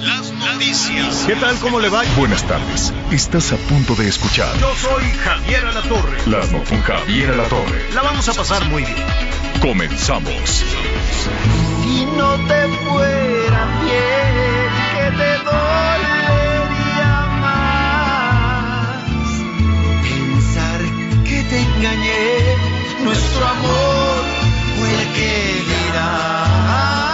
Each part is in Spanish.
Las noticias. ¿Qué tal? ¿Cómo le va? Buenas tardes. Estás a punto de escuchar Yo soy Javier Alatorre. Las noticias con Javier La Torre. La vamos a pasar muy bien. Comenzamos. Si no te fuera bien, que te dolería más. Pensar que te engañé, nuestro amor fue el que dirán.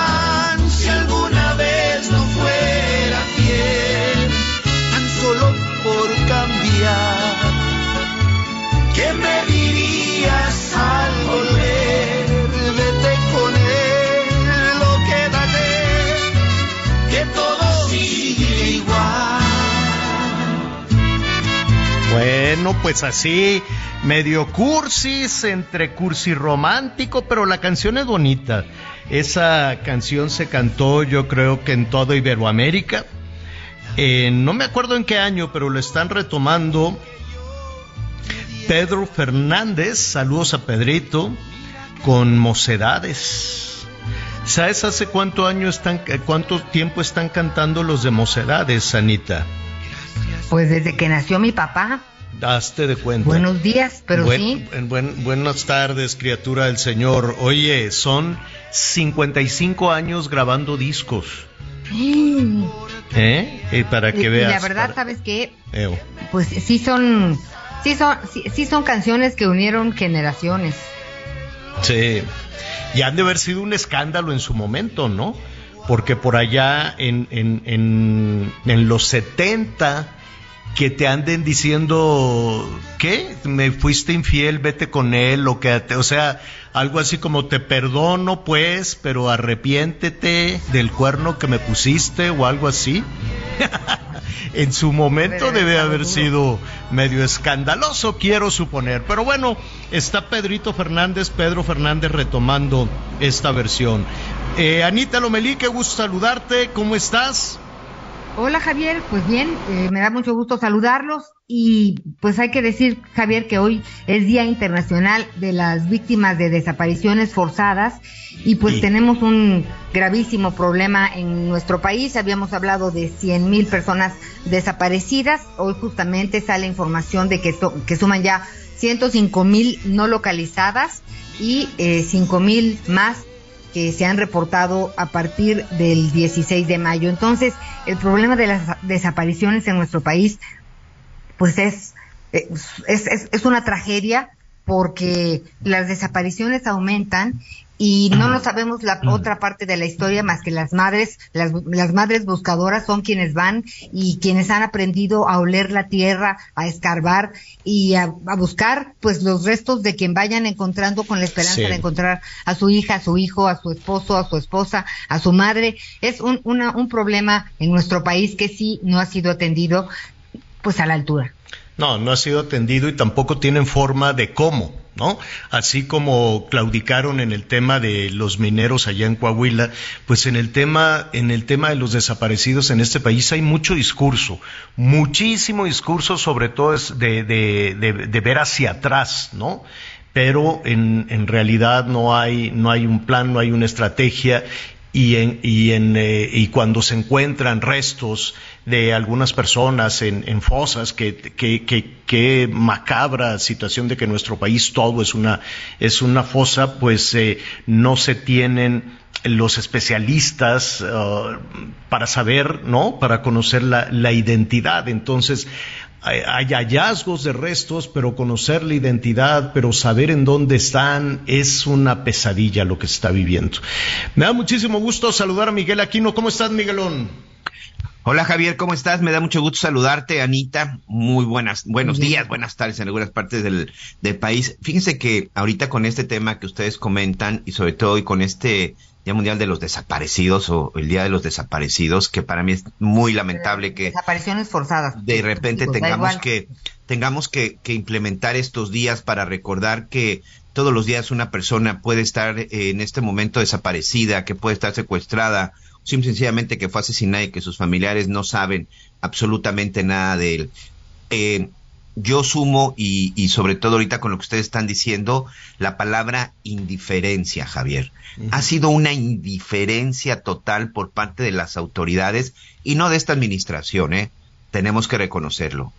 Bueno, pues así, medio cursis, entre cursi romántico, pero la canción es bonita. Esa canción se cantó yo creo que en toda Iberoamérica. Eh, no me acuerdo en qué año, pero lo están retomando Pedro Fernández, saludos a Pedrito, con Mocedades. ¿Sabes hace cuánto año están, eh, cuánto tiempo están cantando los de Mocedades, Anita? Pues desde que nació mi papá. Hazte de cuenta. Buenos días, pero Buen- sí. en buen- buenas tardes, criatura del Señor. Oye, son 55 años grabando discos. ¿Eh? Y para que Y- y veas. la verdad, para- ¿sabes qué? Eo. Pues sí son, sí son, sí, sí son canciones que unieron generaciones. Sí. Y han de haber sido un escándalo en su momento, ¿no? Porque por allá en, en, en, en los 70 que te anden diciendo, ¿qué? Me fuiste infiel, vete con él, o que, o sea, algo así como te perdono, pues, pero arrepiéntete del cuerno que me pusiste, o algo así. en su momento Debe haber sido medio escandaloso, quiero suponer. Pero bueno, está Pedrito Fernández, Pedro Fernández retomando esta versión. Eh, Anita Lomelí, qué gusto saludarte, ¿cómo estás? Hola Javier, pues bien, eh, me da mucho gusto saludarlos y pues hay que decir Javier que hoy es Día Internacional de las Víctimas de Desapariciones Forzadas y pues Sí. tenemos un gravísimo problema en nuestro país. Habíamos hablado de 100 mil personas desaparecidas. Hoy justamente sale información de que suman ya 105 mil no localizadas y eh, 5 mil más que se han reportado a partir del 16 de mayo. Entonces, el problema de las desapariciones en nuestro país, pues es, es, es, es una tragedia porque las desapariciones aumentan y no lo sabemos la otra parte de la historia más que las madres, las, las madres buscadoras son quienes van y quienes han aprendido a oler la tierra, a escarbar y a, a buscar pues los restos de quien vayan encontrando con la esperanza Sí. de encontrar a su hija, a su hijo, a su esposo, a su esposa, a su madre. Es un, una, un problema en nuestro país que sí no ha sido atendido pues a la altura. No, no ha sido atendido y tampoco tienen forma de cómo, ¿no? Así como claudicaron en el tema de los mineros allá en Coahuila, pues en el tema, en el tema de los desaparecidos en este país hay mucho discurso, muchísimo discurso, sobre todo es de, de, ver hacia atrás, ¿no? Pero en, en realidad no hay, no hay un plan, no hay una estrategia y, en, y, en, eh, y cuando se encuentran restos de algunas personas en, fosas, que, macabra situación de que nuestro país todo es una, es una fosa, pues eh, no se tienen los especialistas uh, para saber, ¿no? Para conocer la, la identidad. Entonces, hay, hay hallazgos de restos, pero conocer la identidad, pero saber en dónde están, es una pesadilla lo que se está viviendo. Me da muchísimo gusto saludar a Miguel Aquino. ¿Cómo estás, Miguelón? Hola Javier, ¿cómo estás? Me da mucho gusto saludarte, Anita. Muy buenas, buenos días, buenas tardes en algunas partes del, del país. Fíjense que ahorita con este tema que ustedes comentan y sobre todo y con este Día Mundial de los Desaparecidos o el Día de los Desaparecidos, que para mí es muy lamentable que desapariciones forzadas. De repente tengamos que tengamos que, que implementar estos días para recordar que todos los días una persona puede estar en este momento desaparecida, que puede estar secuestrada sencillamente que fue asesinado y que sus familiares no saben absolutamente nada de él. Eh, yo sumo, y, y, sobre todo ahorita con lo que ustedes están diciendo, la palabra indiferencia, Javier. Ha sido una indiferencia total por parte de las autoridades y no de esta administración, ¿eh? Tenemos que reconocerlo.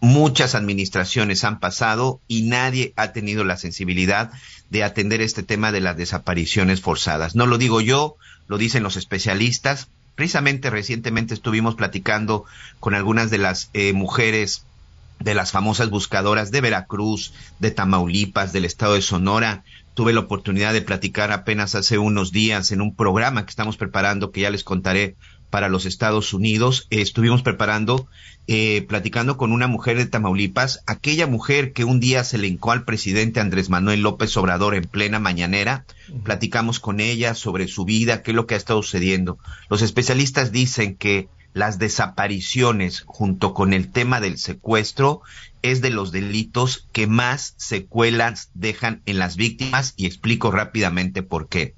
Muchas administraciones han pasado y nadie ha tenido la sensibilidad de atender este tema de las desapariciones forzadas. No lo digo yo, lo dicen los especialistas. Precisamente recientemente estuvimos platicando con algunas de las eh, mujeres de las famosas buscadoras de Veracruz, de Tamaulipas, del estado de Sonora. Tuve la oportunidad de platicar apenas hace unos días en un programa que estamos preparando, que ya les contaré para los Estados Unidos. estuvimos preparando, eh, platicando con una mujer de Tamaulipas, aquella mujer que un día se le hincó al presidente Andrés Manuel López Obrador en plena mañanera. Platicamos con ella sobre su vida, qué es lo que ha estado sucediendo. Los especialistas dicen que las desapariciones junto con el tema del secuestro es de los delitos que más secuelas dejan en las víctimas y explico rápidamente por qué.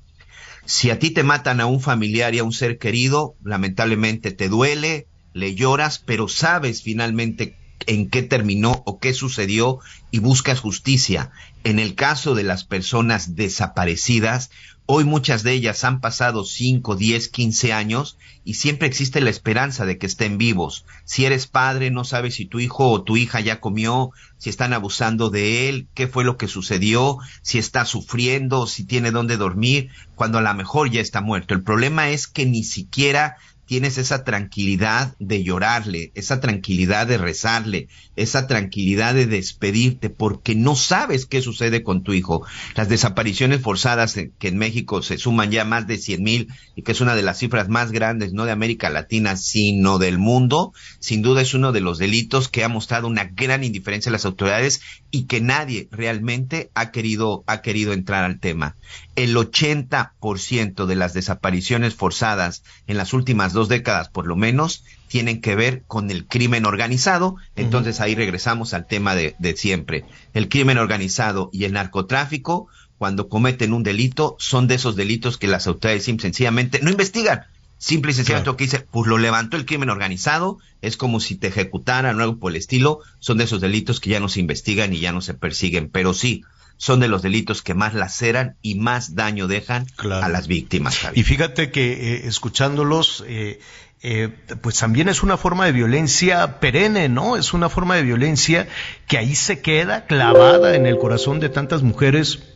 Si a ti te matan a un familiar y a un ser querido, lamentablemente te duele, le lloras, pero sabes finalmente en qué terminó o qué sucedió y buscas justicia. En el caso de las personas desaparecidas, Hoy muchas de ellas han pasado 5, 10, 15 años y siempre existe la esperanza de que estén vivos. Si eres padre, no sabes si tu hijo o tu hija ya comió, si están abusando de él, qué fue lo que sucedió, si está sufriendo, si tiene dónde dormir, cuando a lo mejor ya está muerto. El problema es que ni siquiera tienes esa tranquilidad de llorarle, esa tranquilidad de rezarle, esa tranquilidad de despedirte, porque no sabes qué sucede con tu hijo. Las desapariciones forzadas que en México se suman ya más de cien mil y que es una de las cifras más grandes, no de América Latina, sino del mundo, sin duda es uno de los delitos que ha mostrado una gran indiferencia a las autoridades y que nadie realmente ha querido, ha querido entrar al tema. El 80% de las desapariciones forzadas en las últimas dos décadas, por lo menos, tienen que ver con el crimen organizado. Entonces ahí regresamos al tema de, siempre. El crimen organizado y el narcotráfico, cuando cometen un delito, son de esos delitos que las autoridades sencillamente no investigan. Simple y sencillamente lo que dice, pues lo levantó el crimen organizado, es como si te ejecutaran o algo por el estilo, son de esos delitos que ya no se investigan y ya no se persiguen, pero sí, son de los delitos que más laceran y más daño dejan a las víctimas. Y fíjate que eh, escuchándolos, eh, eh, pues también es una forma de violencia perenne, ¿no? Es una forma de violencia que ahí se queda clavada en el corazón de tantas mujeres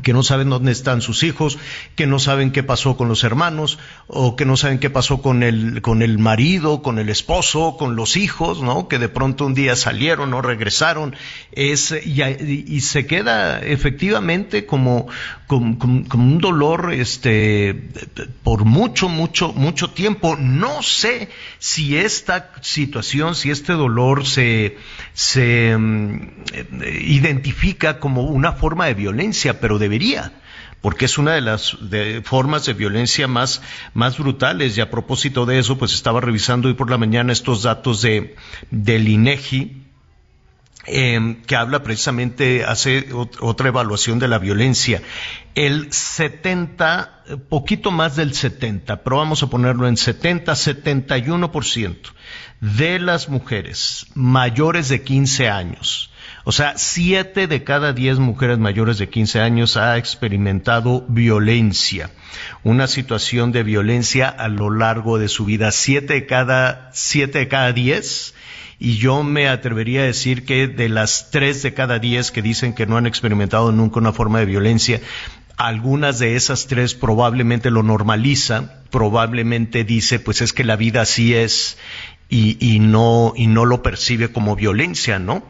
que no saben dónde están sus hijos, que no saben qué pasó con los hermanos, o que no saben qué pasó con el, con el marido, con el esposo, con los hijos, ¿no? Que de pronto un día salieron o regresaron, es, y, se queda efectivamente como, como, un dolor, este, por mucho, mucho, mucho tiempo. No sé si esta situación, si este dolor se, se mm, identifica como una forma de violencia, pero debería porque es una de las formas de violencia más, más brutales. Y a propósito de eso, pues estaba revisando hoy por la mañana estos datos de, del em, que habla precisamente, hace otra evaluación de la violencia. El 70, poquito más del 70, pero vamos a ponerlo en 70, 71% de las mujeres mayores de 15 años o sea, siete de cada diez mujeres mayores de 15 años ha experimentado violencia, una situación de violencia a lo largo de su vida. Siete de cada, siete de cada diez. Y yo me atrevería a decir que de las tres de cada diez que dicen que no han experimentado nunca una forma de violencia, algunas de esas tres probablemente lo normaliza, probablemente dice, pues es que la vida así es y, y no, y no lo percibe como violencia, ¿no?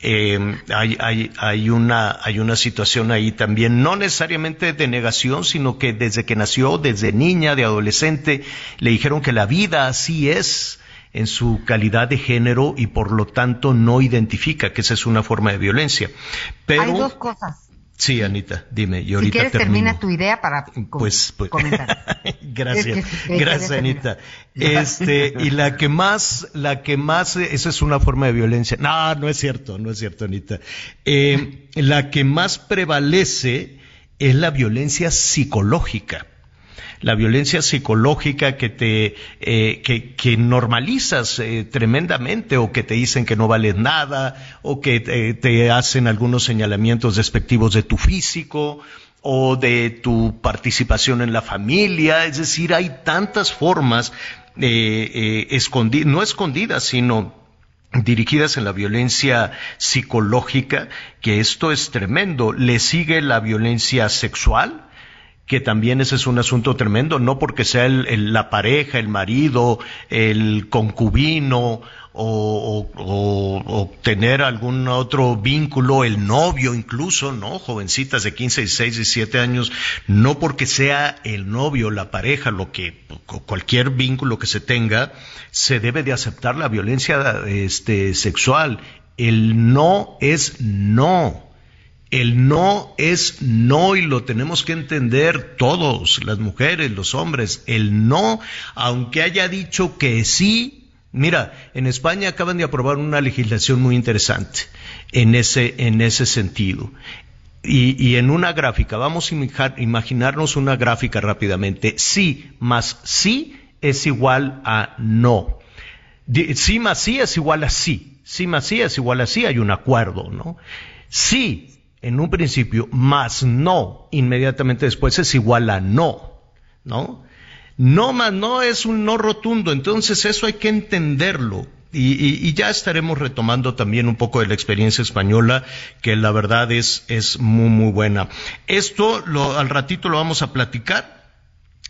Eh, hay, hay, hay, una, hay una situación ahí también, no necesariamente de negación, sino que desde que nació, desde niña, de adolescente, le dijeron que la vida así es en su calidad de género y por lo tanto no identifica que esa es una forma de violencia. Pero, hay dos cosas. Sí, Anita, dime. Y ahorita si quieres, termina tu idea para pues, pues comentar. gracias, gracias, Anita. Este, y la que más, la que más, esa es una forma de violencia. No, no es cierto, no es cierto, Anita. Eh, la que más prevalece es la violencia psicológica la violencia psicológica que te eh, que, normalizas eh, tremendamente o que te dicen que no vales nada o que te, te hacen algunos señalamientos despectivos de tu físico o de tu participación en la familia, es decir, hay tantas formas eh, eh no escondidas, sino dirigidas en la violencia psicológica, que esto es tremendo. Le sigue la violencia sexual, que también ese es un asunto tremendo, no porque sea el, la pareja, el marido, el concubino o, o, tener algún otro vínculo, el novio incluso, ¿no? Jovencitas de 15, 16, 17 años, no porque sea el novio, la pareja, lo que, cualquier vínculo que se tenga, se debe de aceptar la violencia este, sexual. El no es no. El no es no y lo tenemos que entender todos, las mujeres, los hombres. El no, aunque haya dicho que sí, mira, en España acaban de aprobar una legislación muy interesante en ese, en ese sentido. Y, y, en una gráfica, vamos a imaginarnos una gráfica rápidamente. Sí más sí es igual a no. Sí más sí es igual a sí. Sí más sí es igual a sí, hay un acuerdo, ¿no? Sí en un principio más no inmediatamente después es igual a no, ¿no? No más no es un no rotundo, entonces eso hay que entenderlo. Y, ya estaremos retomando también un poco de la experiencia española, que la verdad es, es muy, muy buena. Esto lo, al ratito lo vamos a platicar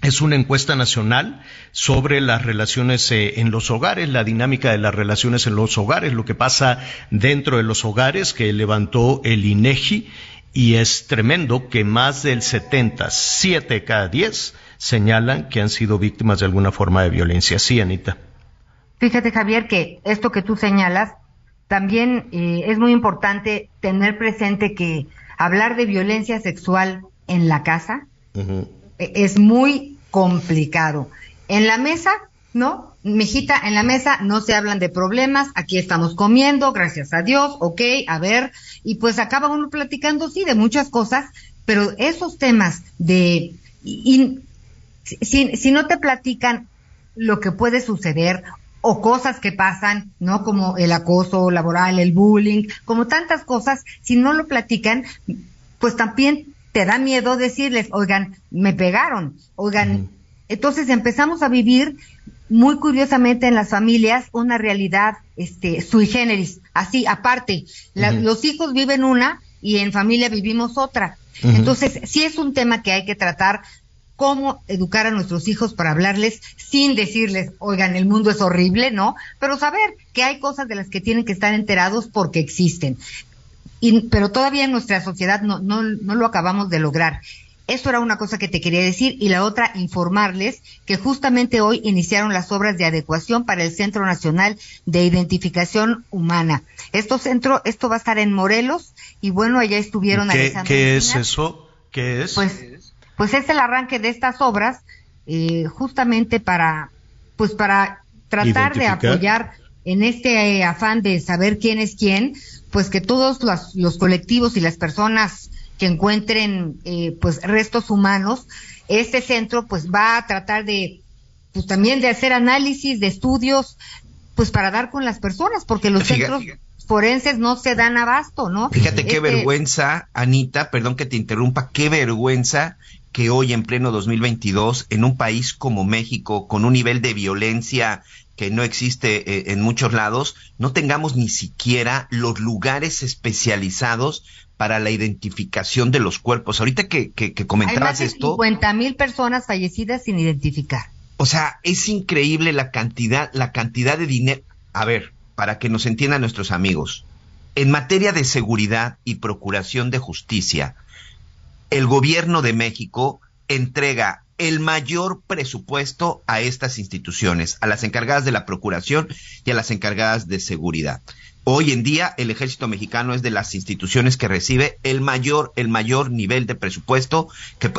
es una encuesta nacional sobre las relaciones eh, en los hogares, la dinámica de las relaciones en los hogares, lo que pasa dentro de los hogares que levantó el INEGI y es tremendo que más del 70, 7 de cada 10 señalan que han sido víctimas de alguna forma de violencia. Sí, Anita. Fíjate, Javier, que esto que tú señalas, también eh, es muy importante tener presente que hablar de violencia sexual en la casa es muy complicado. En la mesa, ¿no? Mijita, en la mesa no se hablan de problemas, aquí estamos comiendo, gracias a Dios, ok, a ver, y pues acaba uno platicando, sí, de muchas cosas, pero esos temas de, si, si no te platican lo que puede suceder o cosas que pasan, ¿no? Como el acoso laboral, el bullying, como tantas cosas, si no lo platican, pues también te da miedo decirles, oigan, me pegaron, oigan, entonces empezamos a vivir muy curiosamente en las familias una realidad este sui generis, así aparte, los hijos viven una y en familia vivimos otra. Entonces, sí es un tema que hay que tratar cómo educar a nuestros hijos para hablarles sin decirles, oigan, el mundo es horrible, ¿no? Pero saber que hay cosas de las que tienen que estar enterados porque existen pero todavía en nuestra sociedad no, no, no lo acabamos de lograr. Eso era una cosa que te quería decir y la otra, informarles que justamente hoy iniciaron las obras de adecuación para el Centro Nacional de Identificación Humana. Esto centro, esto va a estar en Morelos y bueno, allá estuvieron ¿Qué, ¿qué es eso? ¿Qué es? Pues, pues es el arranque de estas obras eh, justamente para, pues para tratar de apoyar en este afán de saber quién es quién, pues que todos los, colectivos y las personas que encuentren eh, pues restos humanos, este centro pues va a tratar de pues también de hacer análisis de estudios pues para dar con las personas porque los centros forenses no se dan abasto, ¿no? Fíjate qué este vergüenza, Anita, perdón que te interrumpa, qué vergüenza que hoy en pleno 2022 en un país como México con un nivel de violencia que no existe eh, en muchos lados, no tengamos ni siquiera los lugares especializados para la identificación de los cuerpos. Ahorita que, que, que comentabas Hay más de esto. 50 mil personas fallecidas sin identificar. O sea, es increíble la cantidad, la cantidad de dinero. A ver, para que nos entiendan nuestros amigos. En materia de seguridad y procuración de justicia, el gobierno de México entrega el mayor presupuesto a estas instituciones, a las encargadas de la procuración y a las encargadas de seguridad. Hoy en día el ejército mexicano es de las instituciones que recibe el mayor, el mayor nivel de presupuesto,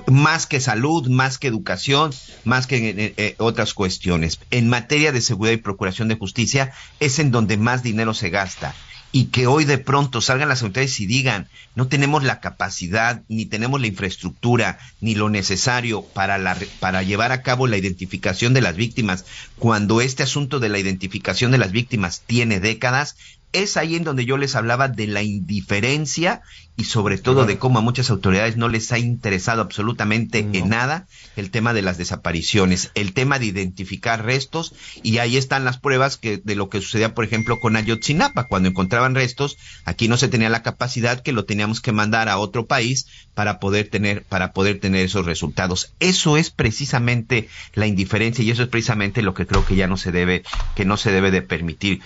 más que salud, más que educación, más que eh, otras cuestiones. En materia de seguridad y procuración de justicia es en donde más dinero se gasta y que hoy de pronto salgan las autoridades y digan, no tenemos la capacidad, ni tenemos la infraestructura, ni lo necesario para, la, para llevar a cabo la identificación de las víctimas, cuando este asunto de la identificación de las víctimas tiene décadas, es ahí en donde yo les hablaba de la indiferencia y sobre todo de cómo a muchas autoridades no les ha interesado absolutamente en nada el tema de las desapariciones, el tema de identificar restos y ahí están las pruebas que de lo que sucedía por ejemplo con Ayotzinapa cuando encontraban restos, aquí no se tenía la capacidad que lo teníamos que mandar a otro país para poder tener para poder tener esos resultados. Eso es precisamente la indiferencia y eso es precisamente lo que creo que ya no se debe que no se debe de permitir.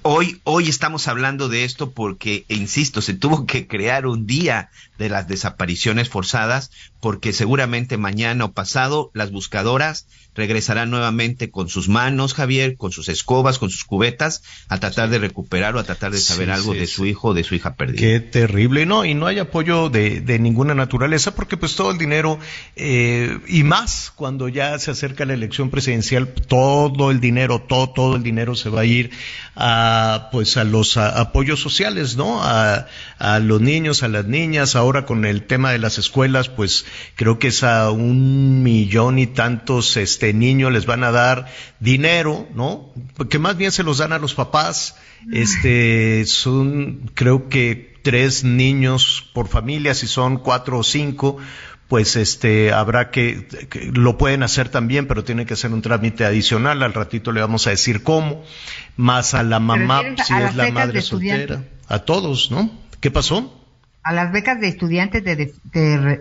Hoy hoy estamos hablando de esto porque insisto, se tuvo que crear un día de las desapariciones forzadas, porque seguramente mañana o pasado las buscadoras regresarán nuevamente con sus manos, Javier, con sus escobas, con sus cubetas, a tratar de recuperar o a tratar de saber algo de su hijo o de su hija perdida. Qué terrible, no, y no hay apoyo de, de ninguna naturaleza, porque pues todo el dinero, eh, y más cuando ya se acerca la elección presidencial, todo el dinero, todo, todo el dinero se va a ir a, pues a los apoyos sociales, ¿no? A, a los niños, a las niñas, ahora con el tema de las escuelas, pues creo que es a un millón y tantos, este, niños les van a dar dinero, ¿no? Porque más bien se los dan a los papás. Este, son, creo que tres niños por familia, si son cuatro o cinco, pues este habrá que, lo pueden hacer también, pero tiene que hacer un trámite adicional. Al ratito le vamos a decir cómo, más a la mamá si es la madre soltera, a todos, ¿no? ¿Qué pasó? A las becas de estudiantes te,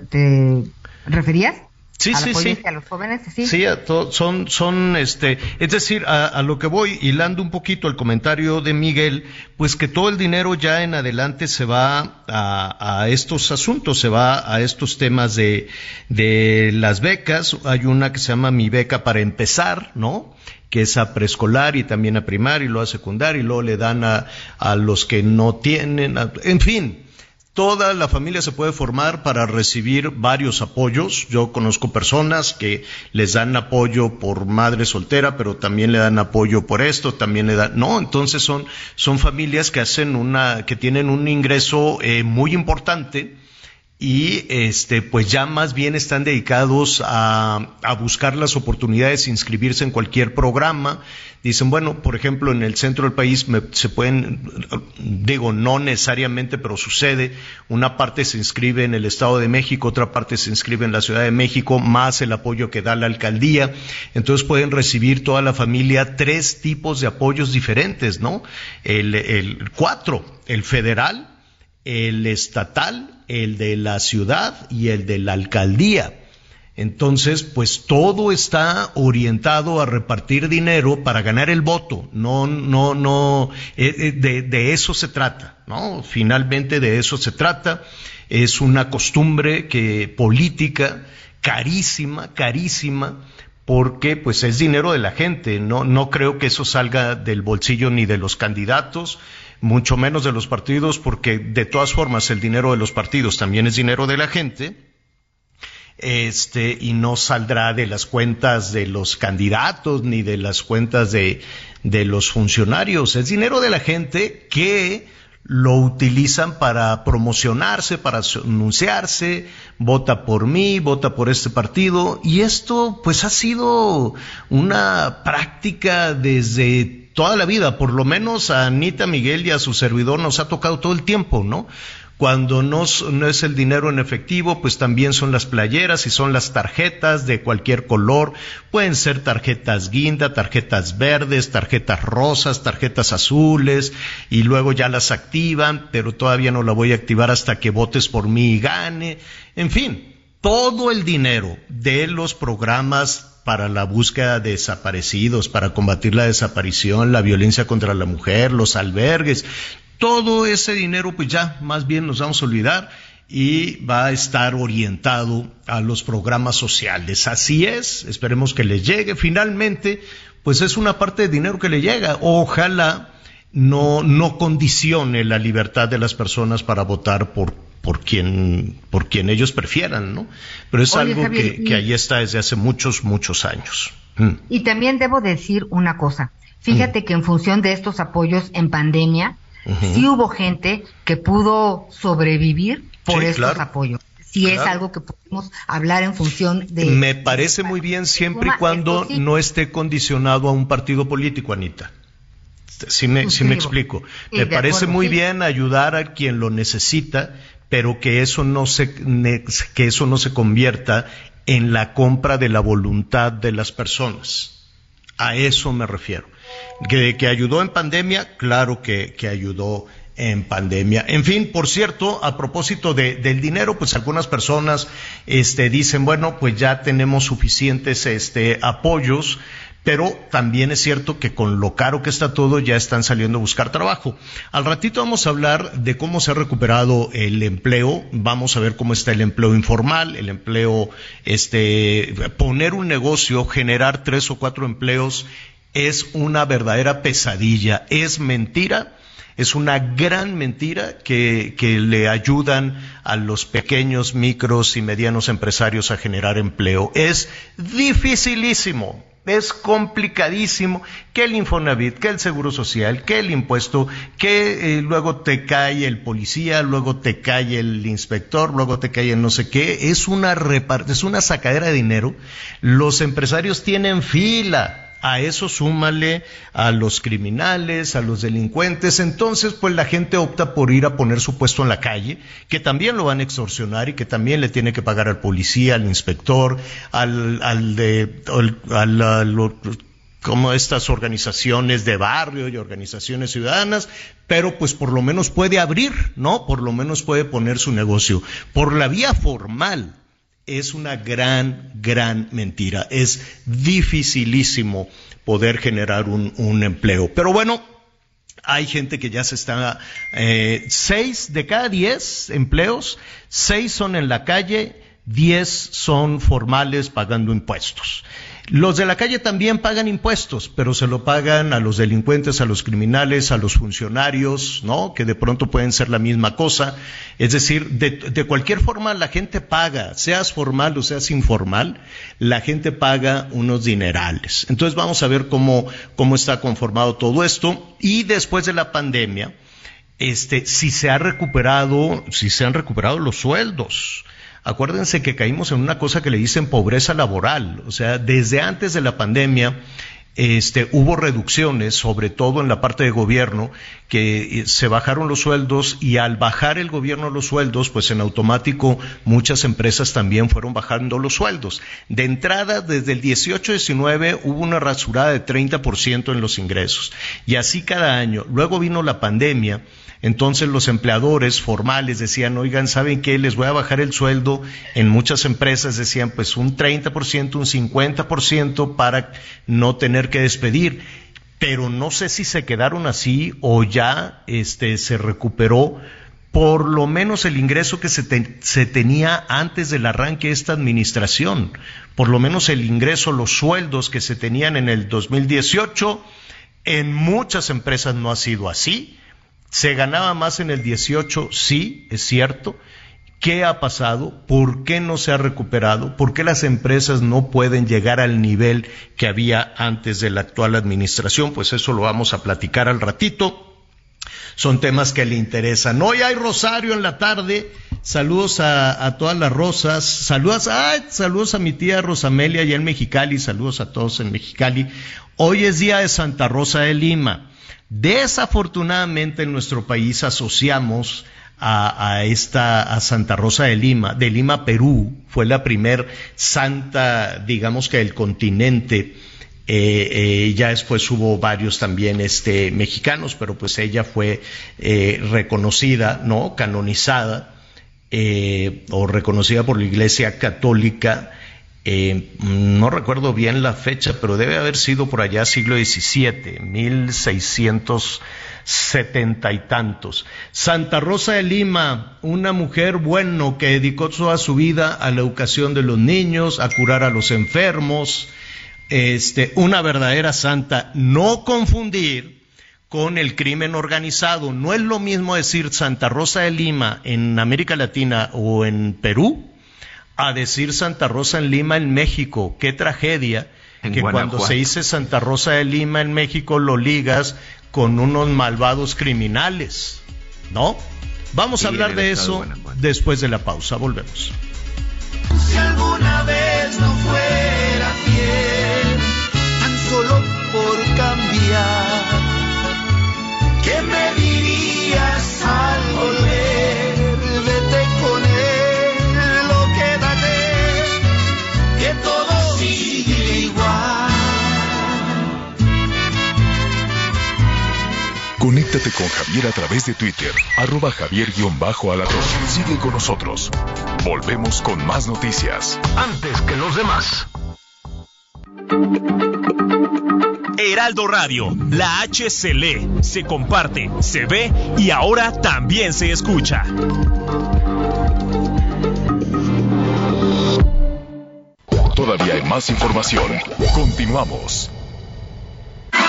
te referías? Sí, sí, sí. A los jóvenes, sí. Sí, son, son, este, es decir, a, lo que voy, hilando un poquito el comentario de Miguel, pues que todo el dinero ya en adelante se va a, a estos asuntos, se va a estos temas de, de las becas. Hay una que se llama Mi Beca para empezar, ¿no? que es a preescolar y también a primaria y luego a secundaria y luego le dan a, a los que no tienen, en fin, Toda la familia se puede formar para recibir varios apoyos. Yo conozco personas que les dan apoyo por madre soltera, pero también le dan apoyo por esto, también le dan, no, entonces son, son familias que hacen una, que tienen un ingreso eh, muy importante y este pues ya más bien están dedicados a, a, buscar las oportunidades de inscribirse en cualquier programa. Dicen, bueno, por ejemplo, en el centro del país se pueden, digo, no necesariamente, pero sucede, una parte se inscribe en el Estado de México, otra parte se inscribe en la Ciudad de México, más el apoyo que da la alcaldía. Entonces pueden recibir toda la familia tres tipos de apoyos diferentes, ¿no? El, el cuatro, el federal, el estatal, el de la ciudad y el de la alcaldía. Entonces, pues todo está orientado a repartir dinero para ganar el voto. No, no, no, eh, eh, de, de, eso se trata, ¿no? Finalmente de eso se trata. Es una costumbre que política carísima, carísima, porque pues es dinero de la gente. No, no creo que eso salga del bolsillo ni de los candidatos mucho menos de los partidos, porque de todas formas el dinero de los partidos también es dinero de la gente, este, y no saldrá de las cuentas de los candidatos ni de las cuentas de, de los funcionarios. Es dinero de la gente que lo utilizan para promocionarse, para anunciarse, vota por mí, vota por este partido, y esto pues ha sido una práctica desde toda la vida, por lo menos a Anita Miguel y a su servidor nos ha tocado todo el tiempo, ¿no? Cuando no, no, es el dinero en efectivo, pues también son las playeras y son las tarjetas de cualquier color. Pueden ser tarjetas guinda, tarjetas verdes, tarjetas rosas, tarjetas azules y luego ya las activan, pero todavía no la voy a activar hasta que votes por mí y gane. En fin, todo el dinero de los programas para la búsqueda de desaparecidos, para combatir la desaparición, la violencia contra la mujer, los albergues, todo ese dinero pues ya más bien nos vamos a olvidar y va a estar orientado a los programas sociales. Así es, esperemos que les llegue finalmente, pues es una parte de dinero que le llega. Ojalá no, no condicione la libertad de las personas para votar por, por quien, por quien ellos prefieran, ¿no? Pero es algo que, que, ahí está desde hace muchos, muchos años. Mm. Y también debo decir una cosa. Fíjate mm. que en función de estos apoyos en pandemia, sí hubo gente que pudo sobrevivir por estos apoyos. Si es algo que podemos hablar en función de... Me parece muy bien siempre y cuando no esté condicionado a un partido político, Anita. Si me, me explico. me parece muy bien ayudar a quien lo necesita, pero que eso no se, que eso no se convierta en la compra de la voluntad de las personas. A eso me refiero. Que, ayudó en pandemia, claro que, que ayudó en pandemia. En fin, por cierto, a propósito de, del dinero, pues algunas personas este, dicen, bueno, pues ya tenemos suficientes este, apoyos, pero también es cierto que con lo caro que está todo ya están saliendo a buscar trabajo. Al ratito vamos a hablar de cómo se ha recuperado el empleo, vamos a ver cómo está el empleo informal, el empleo, este, poner un negocio, generar tres o cuatro empleos es una verdadera pesadilla, es mentira es una gran mentira que, le ayudan a los pequeños, micros y medianos empresarios a generar empleo. Es dificilísimo, es complicadísimo que el Infonavit, que el Seguro Social, que el impuesto, que eh, luego te cae el policía, luego te cae el inspector, luego te cae el no sé qué. Es una, es una sacadera de dinero. Los empresarios tienen fila a eso súmale a los criminales, a los delincuentes, entonces pues la gente opta por ir a poner su puesto en la calle, que también lo van a extorsionar y que también le tiene que pagar al policía, al inspector, al, al de, al, como estas organizaciones de barrio y organizaciones ciudadanas, pero pues por lo menos puede abrir, ¿no? Por lo menos puede poner su negocio. Por la vía formal, es una gran, gran mentira. Es dificilísimo poder generar un, empleo. Pero bueno, hay gente que ya se está, eh, seis de cada diez empleos, seis son en la calle, diez son formales pagando impuestos. Los de la calle también pagan impuestos, pero se lo pagan a los delincuentes, a los criminales, a los funcionarios, ¿no? Que de pronto pueden ser la misma cosa. Es decir, de, cualquier forma la gente paga, seas formal o seas informal, la gente paga unos dinerales. Entonces vamos a ver cómo, cómo está conformado todo esto. Y después de la pandemia, este, si se ha recuperado, si se han recuperado los sueldos. Acuérdense que caímos en una cosa que le dicen pobreza laboral. O sea, desde antes de la pandemia, este, hubo reducciones, sobre todo en la parte de gobierno, que eh, se bajaron los sueldos y al bajar el gobierno los sueldos, pues en automático muchas empresas también fueron bajando los sueldos. De entrada, desde el 18-19 hubo una rasurada de 30% en los ingresos y así cada año. Luego vino la pandemia entonces los empleadores formales decían, oigan, ¿saben qué? Les voy a bajar el sueldo. En muchas empresas decían, pues un 30%, un 50% para no tener que despedir. Pero no sé si se quedaron así o ya este, se recuperó por lo menos el ingreso que se, se, tenía antes del arranque de esta administración, por lo menos el ingreso, los sueldos que se tenían en el 2018, en muchas empresas no ha sido así. Se ganaba más en el 18, sí, es cierto. ¿Qué ha pasado? ¿Por qué no se ha recuperado? ¿Por qué las empresas no pueden llegar al nivel que había antes de la actual administración? Pues eso lo vamos a platicar al ratito. Son temas que le interesan. Hoy hay Rosario en la tarde. Saludos a, todas las rosas. Saludos, saludos a mi tía Rosamelia allá en Mexicali. Saludos a todos en Mexicali. Hoy es día de Santa Rosa de Lima. Desafortunadamente en nuestro país asociamos a, esta a Santa Rosa de Lima, de Lima, Perú, fue la primer santa, digamos que del continente. Eh, eh, ya después hubo varios también este, mexicanos, pero pues ella fue eh, reconocida, ¿no? Canonizada o reconocida por la Iglesia Católica eh, no recuerdo bien la fecha, pero debe haber sido por allá siglo XVII, 1600, setenta y tantos. Santa Rosa de Lima, una mujer bueno que dedicó toda su vida a la educación de los niños, a curar a los enfermos, este, una verdadera santa, no confundir con el crimen organizado. No es lo mismo decir Santa Rosa de Lima en América Latina o en Perú a decir Santa Rosa en Lima en México. Qué tragedia que cuando se dice Santa Rosa de Lima en México lo ligas con unos malvados criminales, ¿no? Vamos a hablar de eso después de la pausa. Volvemos. Si alguna vez no fuera fiel, tan solo por cambiar, ¿qué me Conéctate con Javier a través de Twitter, arroba javier-alatón. Sigue con nosotros. Volvemos con más noticias. Antes que los demás. Heraldo Radio, la H se lee, se comparte, se ve y ahora también se escucha. Todavía hay más información. Continuamos.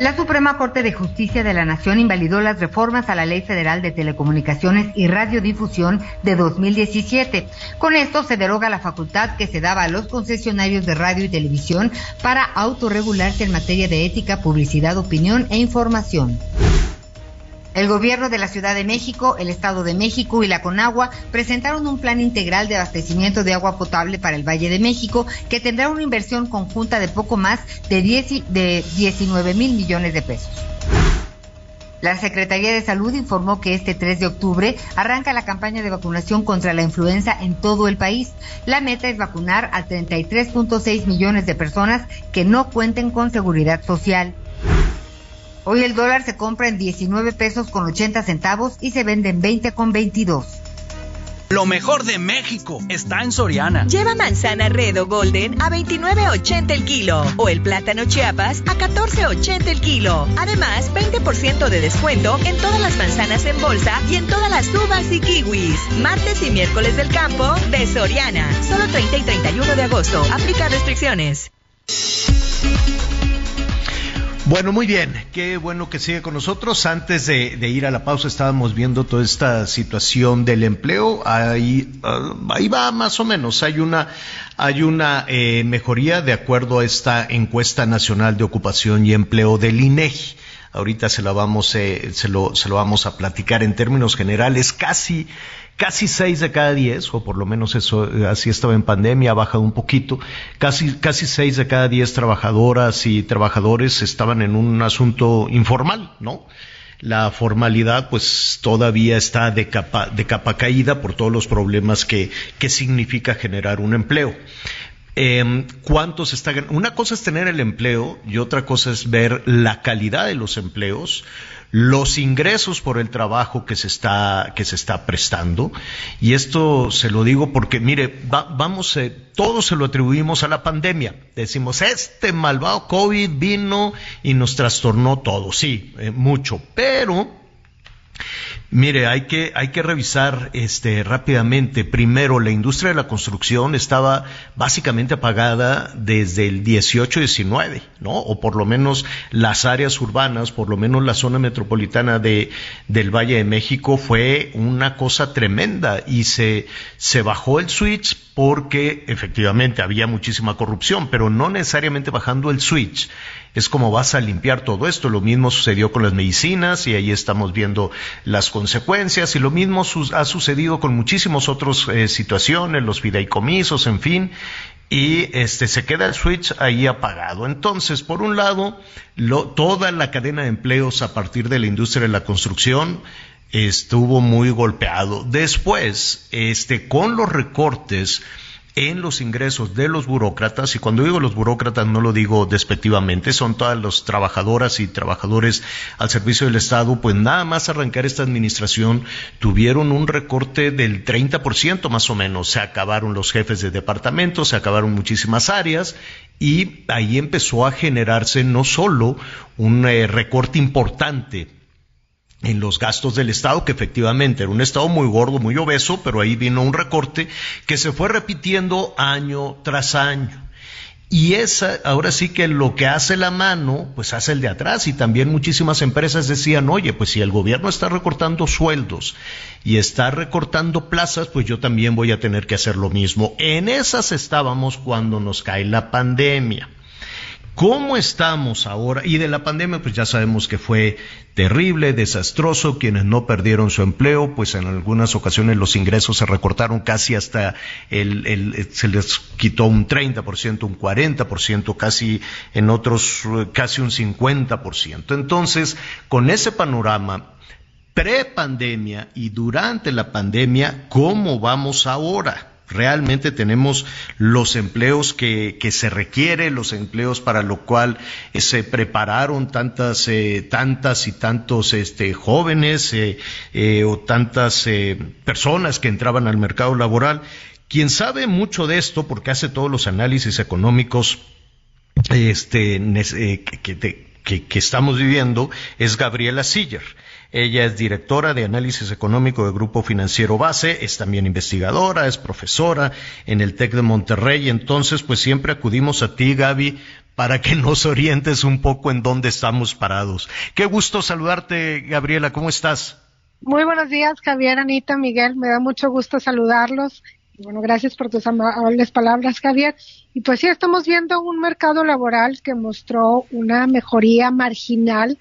La Suprema Corte de Justicia de la Nación invalidó las reformas a la Ley Federal de Telecomunicaciones y Radiodifusión de 2017. Con esto se deroga la facultad que se daba a los concesionarios de radio y televisión para autorregularse en materia de ética, publicidad, opinión e información. El gobierno de la Ciudad de México, el Estado de México y la Conagua presentaron un plan integral de abastecimiento de agua potable para el Valle de México que tendrá una inversión conjunta de poco más de, 10, de 19 mil millones de pesos. La Secretaría de Salud informó que este 3 de octubre arranca la campaña de vacunación contra la influenza en todo el país. La meta es vacunar a 33.6 millones de personas que no cuenten con seguridad social. Hoy el dólar se compra en 19 pesos con 80 centavos y se vende en 20 con 22. Lo mejor de México está en Soriana. Lleva manzana red o golden a 29.80 el kilo o el plátano chiapas a 14.80 el kilo. Además, 20% de descuento en todas las manzanas en bolsa y en todas las uvas y kiwis. Martes y miércoles del campo de Soriana. Solo 30 y 31 de agosto. Aplica restricciones. Bueno, muy bien, qué bueno que sigue con nosotros. Antes de, ir a la pausa estábamos viendo toda esta situación del empleo. Ahí, ah, ahí va más o menos. Hay una, hay una eh, mejoría de acuerdo a esta encuesta nacional de ocupación y empleo del INEGI. Ahorita se vamos, eh, se lo, se lo vamos a platicar en términos generales. Casi casi seis de cada diez, o por lo menos eso así estaba en pandemia, ha bajado un poquito, casi, casi seis de cada diez trabajadoras y trabajadores estaban en un asunto informal, ¿no? La formalidad pues todavía está de capa, de capa caída por todos los problemas que, que significa generar un empleo. Eh, ¿Cuántos está Una cosa es tener el empleo y otra cosa es ver la calidad de los empleos, los ingresos por el trabajo que se está, que se está prestando. Y esto se lo digo porque, mire, vamos, eh, todo se lo atribuimos a la pandemia. Decimos, este malvado COVID vino y nos trastornó todo. Sí, eh, mucho. Pero Mire, hay que, hay que revisar este, rápidamente. Primero, la industria de la construcción estaba básicamente apagada desde el 18-19, ¿no? O por lo menos las áreas urbanas, por lo menos la zona metropolitana de, del Valle de México fue una cosa tremenda y se, se bajó el switch porque efectivamente había muchísima corrupción, pero no necesariamente bajando el switch es como vas a limpiar todo esto. Lo mismo sucedió con las medicinas y ahí estamos viendo las consecuencias y lo mismo ha sucedido con muchísimas otras eh, situaciones, los fideicomisos, en fin, y este se queda el switch ahí apagado. Entonces, por un lado, toda la cadena de empleos a partir de la industria de la construcción estuvo muy golpeado. Después, este, con los recortes, en los ingresos de los burócratas, y cuando digo los burócratas no lo digo despectivamente, son todas las trabajadoras y trabajadores al servicio del Estado, pues nada más arrancar esta administración tuvieron un recorte del 30% más o menos. Se acabaron los jefes de departamento, se acabaron muchísimas áreas y ahí empezó a generarse no solo un eh, recorte importante en los gastos del Estado, que efectivamente era un Estado muy gordo, muy obeso, pero ahí vino un recorte que se fue repitiendo año tras año. Y esa, ahora sí que lo que hace la mano, pues hace el de atrás. Y también muchísimas empresas decían, oye, pues si el gobierno está recortando sueldos y está recortando plazas, pues yo también voy a tener que hacer lo mismo. En esas estábamos cuando nos cae la pandemia. ¿Cómo estamos ahora? Y de la pandemia, pues ya sabemos que fue terrible, desastroso. Quienes no perdieron su empleo, pues en algunas ocasiones los ingresos se recortaron casi hasta el, se les quitó un 30%, un 40%, casi en otros casi un 50%. Entonces, con ese panorama, pre-pandemia y durante la pandemia, ¿cómo vamos ahora? Realmente tenemos los empleos que, se requiere, los empleos para lo cual eh, se prepararon tantas, eh, tantas y tantos este, jóvenes eh, o tantas personas que entraban al mercado laboral. Quien sabe mucho de esto, porque hace todos los análisis económicos este, que, que estamos viviendo, es Gabriela Siller. Ella es directora de análisis económico del Grupo Financiero Base, es también investigadora, es profesora en el TEC de Monterrey. Entonces, pues siempre acudimos a ti, Gaby, para que nos orientes un poco en dónde estamos parados. Qué gusto saludarte, Gabriela, ¿cómo estás? Muy buenos días, Javier, Anita, Miguel, me da mucho gusto saludarlos. Bueno, gracias por tus amables palabras, Javier. Y pues sí, estamos viendo un mercado laboral que mostró una mejoría marginal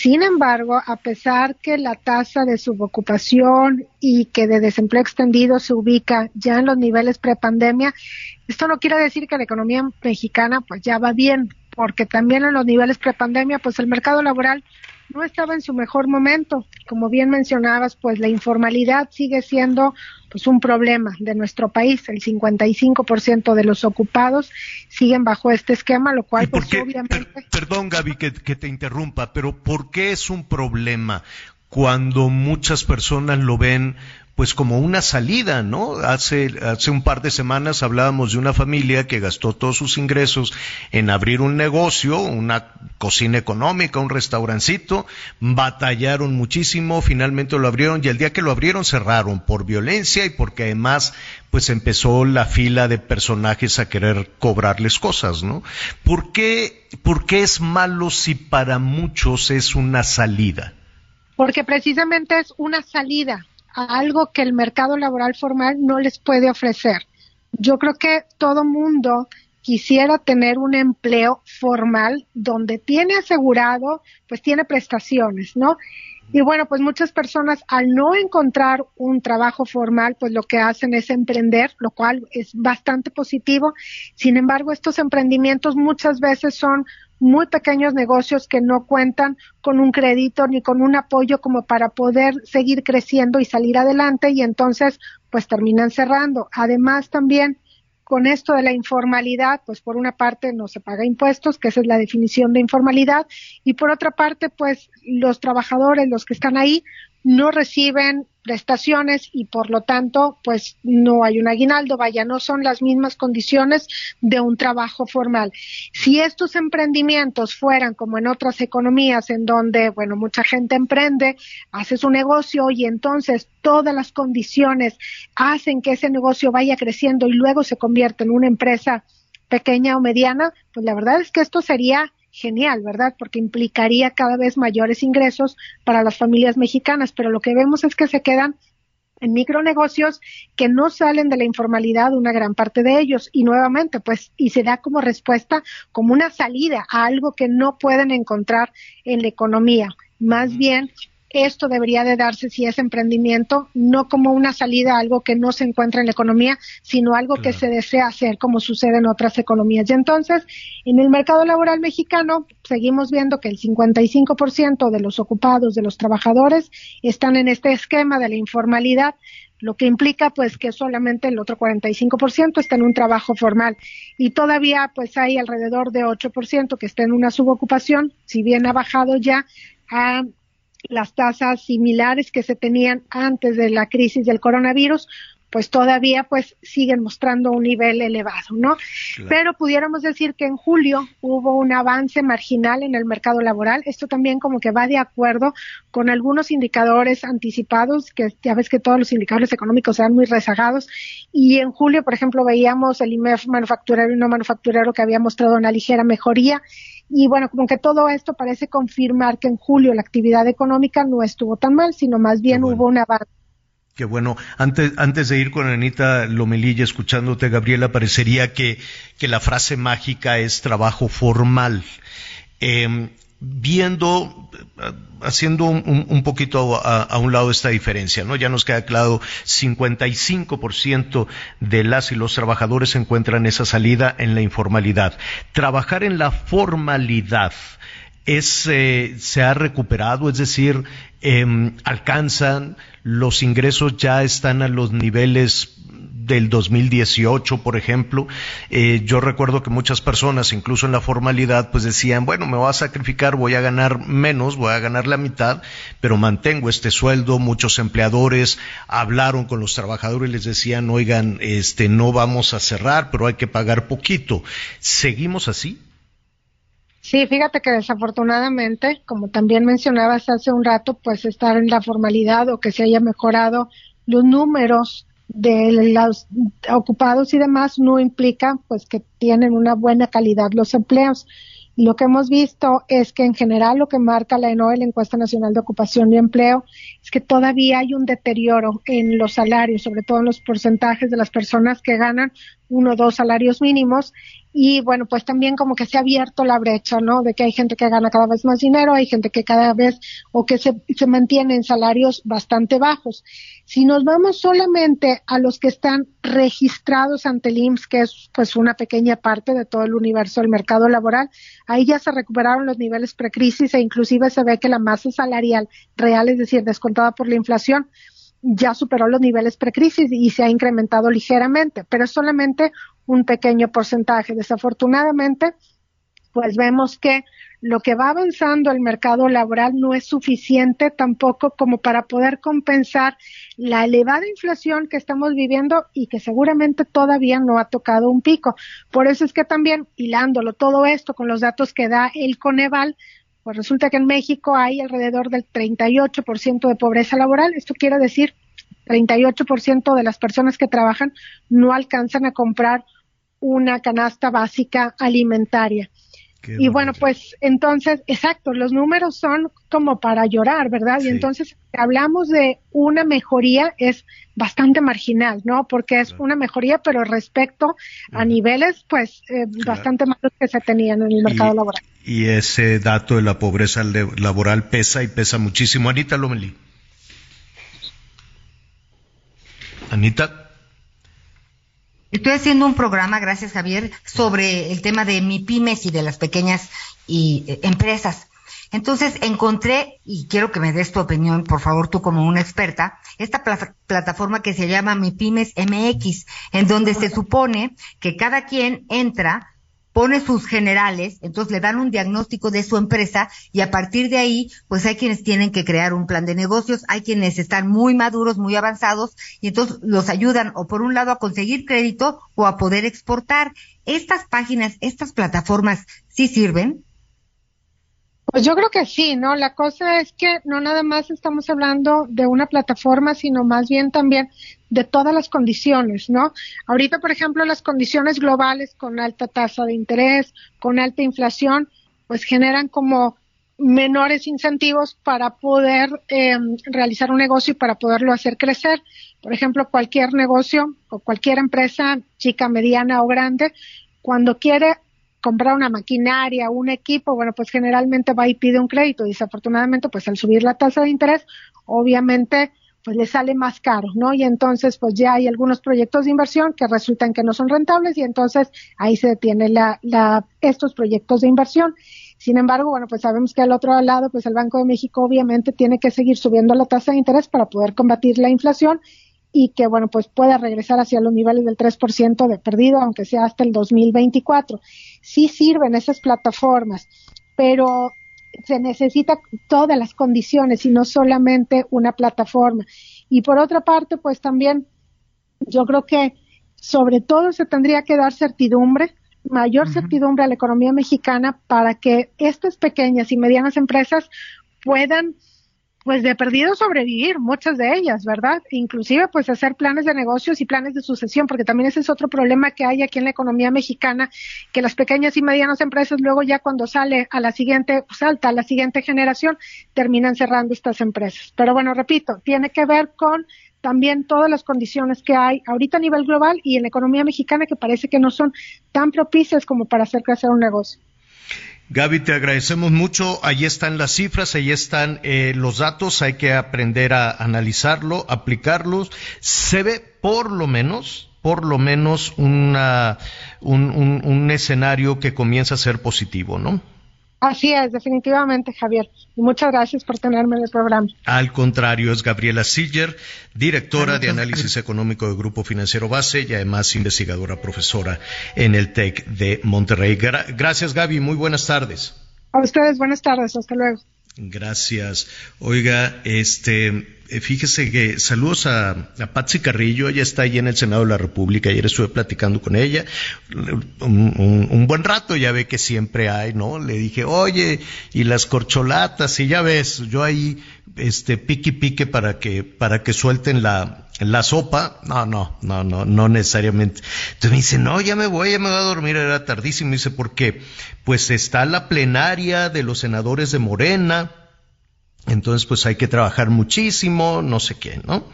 sin embargo, a pesar que la tasa de subocupación y que de desempleo extendido se ubica ya en los niveles prepandemia, esto no quiere decir que la economía mexicana pues ya va bien, porque también en los niveles prepandemia pues el mercado laboral no estaba en su mejor momento. Como bien mencionabas, pues la informalidad sigue siendo pues un problema de nuestro país. El 55% de los ocupados siguen bajo este esquema, lo cual pues obviamente... perdón Gaby que, que te interrumpa, pero ¿por qué es un problema cuando muchas personas lo ven pues como una salida, ¿no? Hace, hace un par de semanas hablábamos de una familia que gastó todos sus ingresos en abrir un negocio, una cocina económica, un restaurancito, batallaron muchísimo, finalmente lo abrieron y el día que lo abrieron cerraron por violencia y porque además pues empezó la fila de personajes a querer cobrarles cosas, ¿no? ¿Por qué, por qué es malo si para muchos es una salida? Porque precisamente es una salida algo que el mercado laboral formal no les puede ofrecer. Yo creo que todo mundo quisiera tener un empleo formal donde tiene asegurado, pues tiene prestaciones, ¿no? Y bueno, pues muchas personas al no encontrar un trabajo formal, pues lo que hacen es emprender, lo cual es bastante positivo. Sin embargo, estos emprendimientos muchas veces son muy pequeños negocios que no cuentan con un crédito ni con un apoyo como para poder seguir creciendo y salir adelante y entonces pues terminan cerrando. Además también con esto de la informalidad, pues por una parte no se paga impuestos, que esa es la definición de informalidad, y por otra parte, pues los trabajadores, los que están ahí, no reciben prestaciones y por lo tanto pues no hay un aguinaldo, vaya, no son las mismas condiciones de un trabajo formal. Si estos emprendimientos fueran como en otras economías en donde, bueno, mucha gente emprende, hace su negocio y entonces todas las condiciones hacen que ese negocio vaya creciendo y luego se convierte en una empresa pequeña o mediana, pues la verdad es que esto sería genial, ¿verdad? Porque implicaría cada vez mayores ingresos para las familias mexicanas, pero lo que vemos es que se quedan en micronegocios que no salen de la informalidad una gran parte de ellos. Y nuevamente pues y se da como respuesta como una salida a algo que no pueden encontrar en la economía. Más bien esto debería de darse si es emprendimiento, no como una salida a algo que no se encuentra en la economía, sino algo que se desea hacer como sucede en otras economías. Y entonces, en el mercado laboral mexicano, seguimos viendo que el 55% de los ocupados, de los trabajadores, están en este esquema de la informalidad, lo que implica pues que solamente el otro 45% está en un trabajo formal y todavía pues hay alrededor de 8% que está en una subocupación, si bien ha bajado ya a las tasas similares que se tenían antes de la crisis del coronavirus, pues todavía pues siguen mostrando un nivel elevado, ¿no? Pero pudiéramos decir que en julio hubo un avance marginal en el mercado laboral. Esto también como que va de acuerdo con algunos indicadores anticipados, que ya ves que todos los indicadores económicos sean muy rezagados. Y en julio, por ejemplo, veíamos el IMEF manufacturero y no manufacturero que había mostrado una ligera mejoría. Y bueno, como que todo esto parece confirmar que en julio la actividad económica no estuvo tan mal, sino más bien hubo un avance Qué bueno. Antes, antes de ir con Anita Lomelilla, escuchándote, Gabriela, parecería que, que la frase mágica es trabajo formal. Em, viendo, haciendo un, poquito a, un lado esta diferencia, ¿no? Ya nos queda claro, 55% de las y los trabajadores encuentran esa salida en la informalidad. Trabajar en la formalidad, es, eh, se ha recuperado, es decir, eh, alcanzan, los ingresos ya están a los niveles del 2018, por ejemplo. Eh, yo recuerdo que muchas personas, incluso en la formalidad, pues decían, bueno, me voy a sacrificar, voy a ganar menos, voy a ganar la mitad, pero mantengo este sueldo. Muchos empleadores hablaron con los trabajadores y les decían, oigan, este, no vamos a cerrar, pero hay que pagar poquito. ¿Seguimos así? Sí, fíjate que desafortunadamente, como también mencionabas hace un rato, pues estar en la formalidad o que se haya mejorado los números de los ocupados y demás no implica pues que tienen una buena calidad los empleos. Lo que hemos visto es que en general lo que marca la ENOE, la Encuesta Nacional de Ocupación y Empleo, es que todavía hay un deterioro en los salarios, sobre todo en los porcentajes de las personas que ganan uno o dos salarios mínimos y bueno, pues también como que se ha abierto la brecha, ¿no? De que hay gente que gana cada vez más dinero, hay gente que cada vez o que se, se mantiene en salarios bastante bajos. Si nos vamos solamente a los que están registrados ante el IMSS, que es pues una pequeña parte de todo el universo del mercado laboral, ahí ya se recuperaron los niveles precrisis e inclusive se ve que la masa salarial real, es decir, descontada por la inflación, ya superó los niveles precrisis y se ha incrementado ligeramente, pero es solamente un pequeño porcentaje. Desafortunadamente, pues vemos que lo que va avanzando el mercado laboral no es suficiente tampoco como para poder compensar la elevada inflación que estamos viviendo y que seguramente todavía no ha tocado un pico. Por eso es que también, hilándolo todo esto con los datos que da el Coneval, pues resulta que en México hay alrededor del 38% de pobreza laboral. Esto quiere decir 38% de las personas que trabajan no alcanzan a comprar una canasta básica alimentaria. Y bueno, pues entonces, exacto, los números son como para llorar, ¿verdad? Y entonces hablamos de una mejoría, es bastante marginal, ¿no? Porque es una mejoría, pero respecto a niveles, pues, eh, bastante malos que se tenían en el mercado laboral. Y ese dato de la pobreza laboral pesa y pesa muchísimo. Anita Lomeli. Anita. Estoy haciendo un programa, gracias Javier, sobre el tema de MIPIMES y de las pequeñas y, eh, empresas. Entonces encontré, y quiero que me des tu opinión, por favor, tú como una experta, esta plataforma que se llama MIPIMES MX, en donde se supone que cada quien entra pone sus generales, entonces le dan un diagnóstico de su empresa y a partir de ahí, pues hay quienes tienen que crear un plan de negocios, hay quienes están muy maduros, muy avanzados y entonces los ayudan o por un lado a conseguir crédito o a poder exportar. Estas páginas, estas plataformas, ¿sí sirven? Pues yo creo que sí, ¿no? La cosa es que no nada más estamos hablando de una plataforma, sino más bien también de todas las condiciones, ¿no? Ahorita, por ejemplo, las condiciones globales con alta tasa de interés, con alta inflación, pues generan como menores incentivos para poder em, realizar un negocio y para poderlo hacer crecer. Por ejemplo, cualquier negocio o cualquier empresa, chica, mediana o grande, cuando quiere comprar una maquinaria, un equipo, bueno, pues generalmente va y pide un crédito. Desafortunadamente, pues al subir la tasa de interés, obviamente, pues le sale más caro, ¿no? Y entonces, pues ya hay algunos proyectos de inversión que resultan que no son rentables y entonces ahí se detiene la, la, estos proyectos de inversión. Sin embargo, bueno, pues sabemos que al otro lado, pues el Banco de México obviamente tiene que seguir subiendo la tasa de interés para poder combatir la inflación y que, bueno, pues pueda regresar hacia los niveles del 3% de perdido, aunque sea hasta el 2024. Sí sirven esas plataformas, pero se necesita todas las condiciones y no solamente una plataforma. Y por otra parte, pues también yo creo que sobre todo se tendría que dar certidumbre, mayor certidumbre a la economía mexicana para que estas pequeñas y medianas empresas puedan pues de perdido sobrevivir, muchas de ellas, ¿verdad? Inclusive pues hacer planes de negocios y planes de sucesión, porque también ese es otro problema que hay aquí en la economía mexicana, que las pequeñas y medianas empresas luego ya cuando sale a la siguiente, salta pues, a la siguiente generación, terminan cerrando estas empresas. Pero bueno, repito, tiene que ver con también todas las condiciones que hay ahorita a nivel global y en la economía mexicana que parece que no son tan propicias como para hacer crecer un negocio. Gaby, te agradecemos mucho. Ahí están las cifras, ahí están eh, los datos. Hay que aprender a analizarlo, aplicarlos. Se ve por lo menos, por lo menos una, un, un, un escenario que comienza a ser positivo, ¿no? Así es, definitivamente, Javier. Y muchas gracias por tenerme en el programa. Al contrario, es Gabriela Siller, directora de análisis económico del Grupo Financiero Base y además investigadora profesora en el TEC de Monterrey. gracias, Gaby. Muy buenas tardes. A ustedes, buenas tardes. Hasta luego. Gracias. Oiga, este, eh, fíjese que saludos a, a, Patsy Carrillo, ella está ahí en el Senado de la República, ayer estuve platicando con ella un, buen rato, ya ve que siempre hay, ¿no? Le dije, oye, y las corcholatas, y ya ves, yo ahí, este, pique pique para que, para que suelten la, la sopa, no, no, no, no, no necesariamente. Entonces me dice, no, ya me voy, ya me voy a dormir, era tardísimo. dice, ¿por qué? Pues está la plenaria de los senadores de Morena, entonces, pues hay que trabajar muchísimo, no sé qué, ¿no?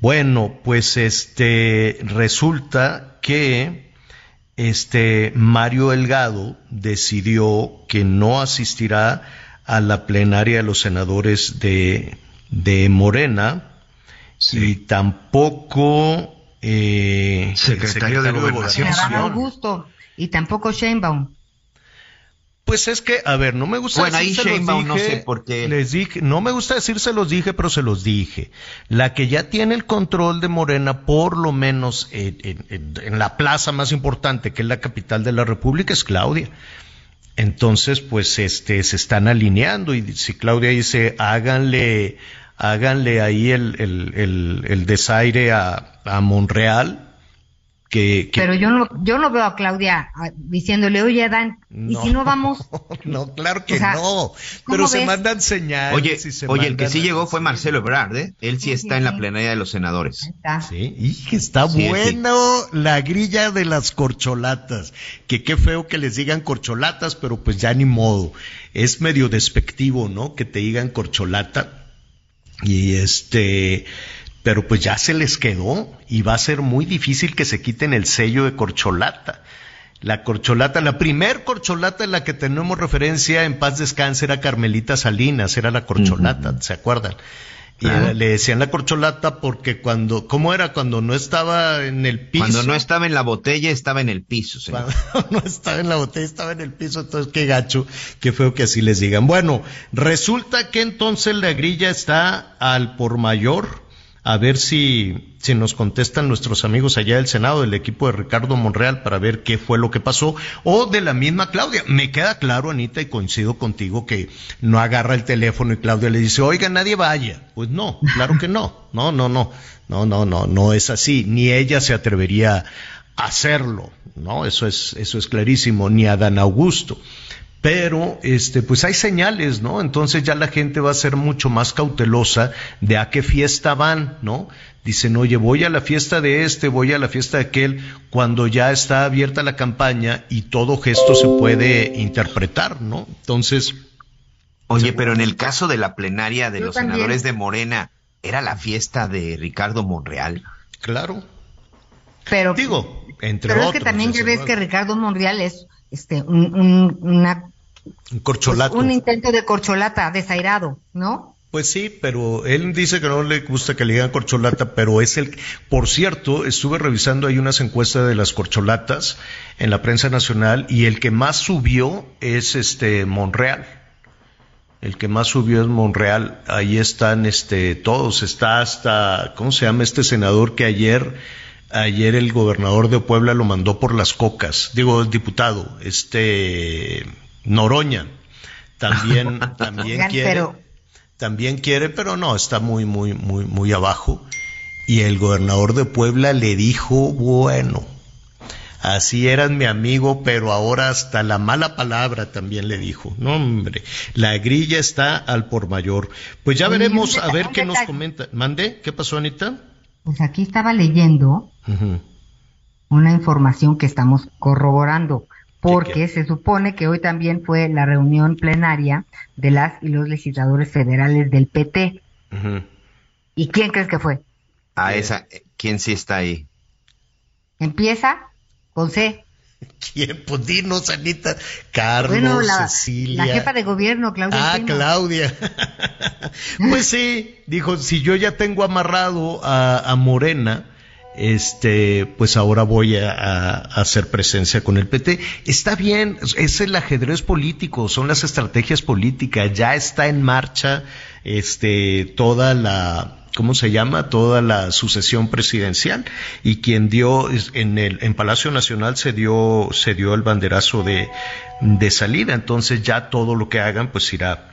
Bueno, pues este, resulta que este Mario Delgado decidió que no asistirá a la plenaria de los senadores de, de Morena y tampoco eh, secretario, de, Gobernación. Augusto y tampoco Sheinbaum. Pues es que, a ver, no me gusta bueno, ahí Sheinbaum, no sé por qué. Les dije, no me gusta decir se los dije, pero se los dije. La que ya tiene el control de Morena, por lo menos en, en, la plaza más importante, que es la capital de la República, es Claudia. Entonces, pues, este, se están alineando y si Claudia dice, háganle, háganle ahí el, el, el, el desaire a, a Monreal, pero yo no, yo no veo a Claudia ah, diciéndole, oye, Dan, ¿y si no vamos? No, claro que no. Pero se mandan señales. Oye, oye el que sí llegó fue Marcelo Ebrard, ¿eh? Él sí, está en la plenaria de los senadores. Está. Sí, y que está bueno la grilla de las corcholatas. Que qué feo que les digan corcholatas, pero pues ya ni modo. Es medio despectivo, ¿no? Que te digan corcholata. Y este pero pues ya se les quedó y va a ser muy difícil que se quiten el sello de corcholata. La corcholata, la primer corcholata en la que tenemos referencia en paz descanse era Carmelita Salinas, era la corcholata, ¿se acuerdan? Y le decían la corcholata porque cuando, ¿cómo era? Cuando no estaba en el piso. Cuando no estaba en la botella, estaba en el piso. Señor. Cuando no estaba en la botella, estaba en el piso. Entonces, qué gacho, qué feo que así les digan. Bueno, resulta que entonces la grilla está al por mayor a ver si, si nos contestan nuestros amigos allá del Senado, del equipo de Ricardo Monreal, para ver qué fue lo que pasó, o de la misma Claudia. Me queda claro, Anita, y coincido contigo, que no agarra el teléfono y Claudia le dice, oiga, nadie vaya. Pues no, claro que no. No, no, no. No, no, no, no es así. Ni ella se atrevería a hacerlo. No, eso es, eso es clarísimo. Ni a Dan Augusto pero este pues hay señales, ¿no? Entonces ya la gente va a ser mucho más cautelosa de a qué fiesta van, ¿no? Dicen, oye, voy a la fiesta de este, voy a la fiesta de aquel, cuando ya está abierta la campaña y todo gesto se puede interpretar, ¿no? Entonces. Oye, pero en el caso de la plenaria de los senadores de Morena, ¿era la fiesta de Ricardo Monreal? Claro. Pero. Digo, entre pero otros. es que también ya ves que Ricardo Monreal es este, un, una, un corcholato. Pues, un intento de corcholata desairado, ¿no? Pues sí, pero él dice que no le gusta que le digan corcholata, pero es el, por cierto, estuve revisando ahí unas encuestas de las corcholatas en la prensa nacional y el que más subió es este Monreal. El que más subió es Monreal. Ahí están este todos, está hasta ¿cómo se llama este senador que ayer ayer el gobernador de Puebla lo mandó por las cocas? Digo, el diputado, este Noroña. También también quiere también quiere, pero no, está muy, muy, muy, muy abajo. Y el gobernador de Puebla le dijo, bueno, así eras mi amigo, pero ahora hasta la mala palabra también le dijo. No, hombre, la grilla está al por mayor. Pues ya veremos a ver qué nos comenta. ¿Mande? ¿Qué pasó, Anita? Pues aquí estaba leyendo una información que estamos corroborando porque se supone que hoy también fue la reunión plenaria de las y los legisladores federales del PT. ¿Y quién crees que fue? A esa, ¿quién sí está ahí? Empieza con C. ¿Quién? Pues dinos, Anita. Carlos, la, Cecilia. La jefa de gobierno, Claudia. Ah, Claudia. pues sí, dijo, si yo ya tengo amarrado a Morena, este, pues ahora voy a, hacer presencia con el PT. Está bien, es el ajedrez político, son las estrategias políticas, ya está en marcha, este, toda la, ¿cómo se llama? Toda la sucesión presidencial y quien dio en el en Palacio Nacional se dio se dio el banderazo de de salida, entonces ya todo lo que hagan pues irá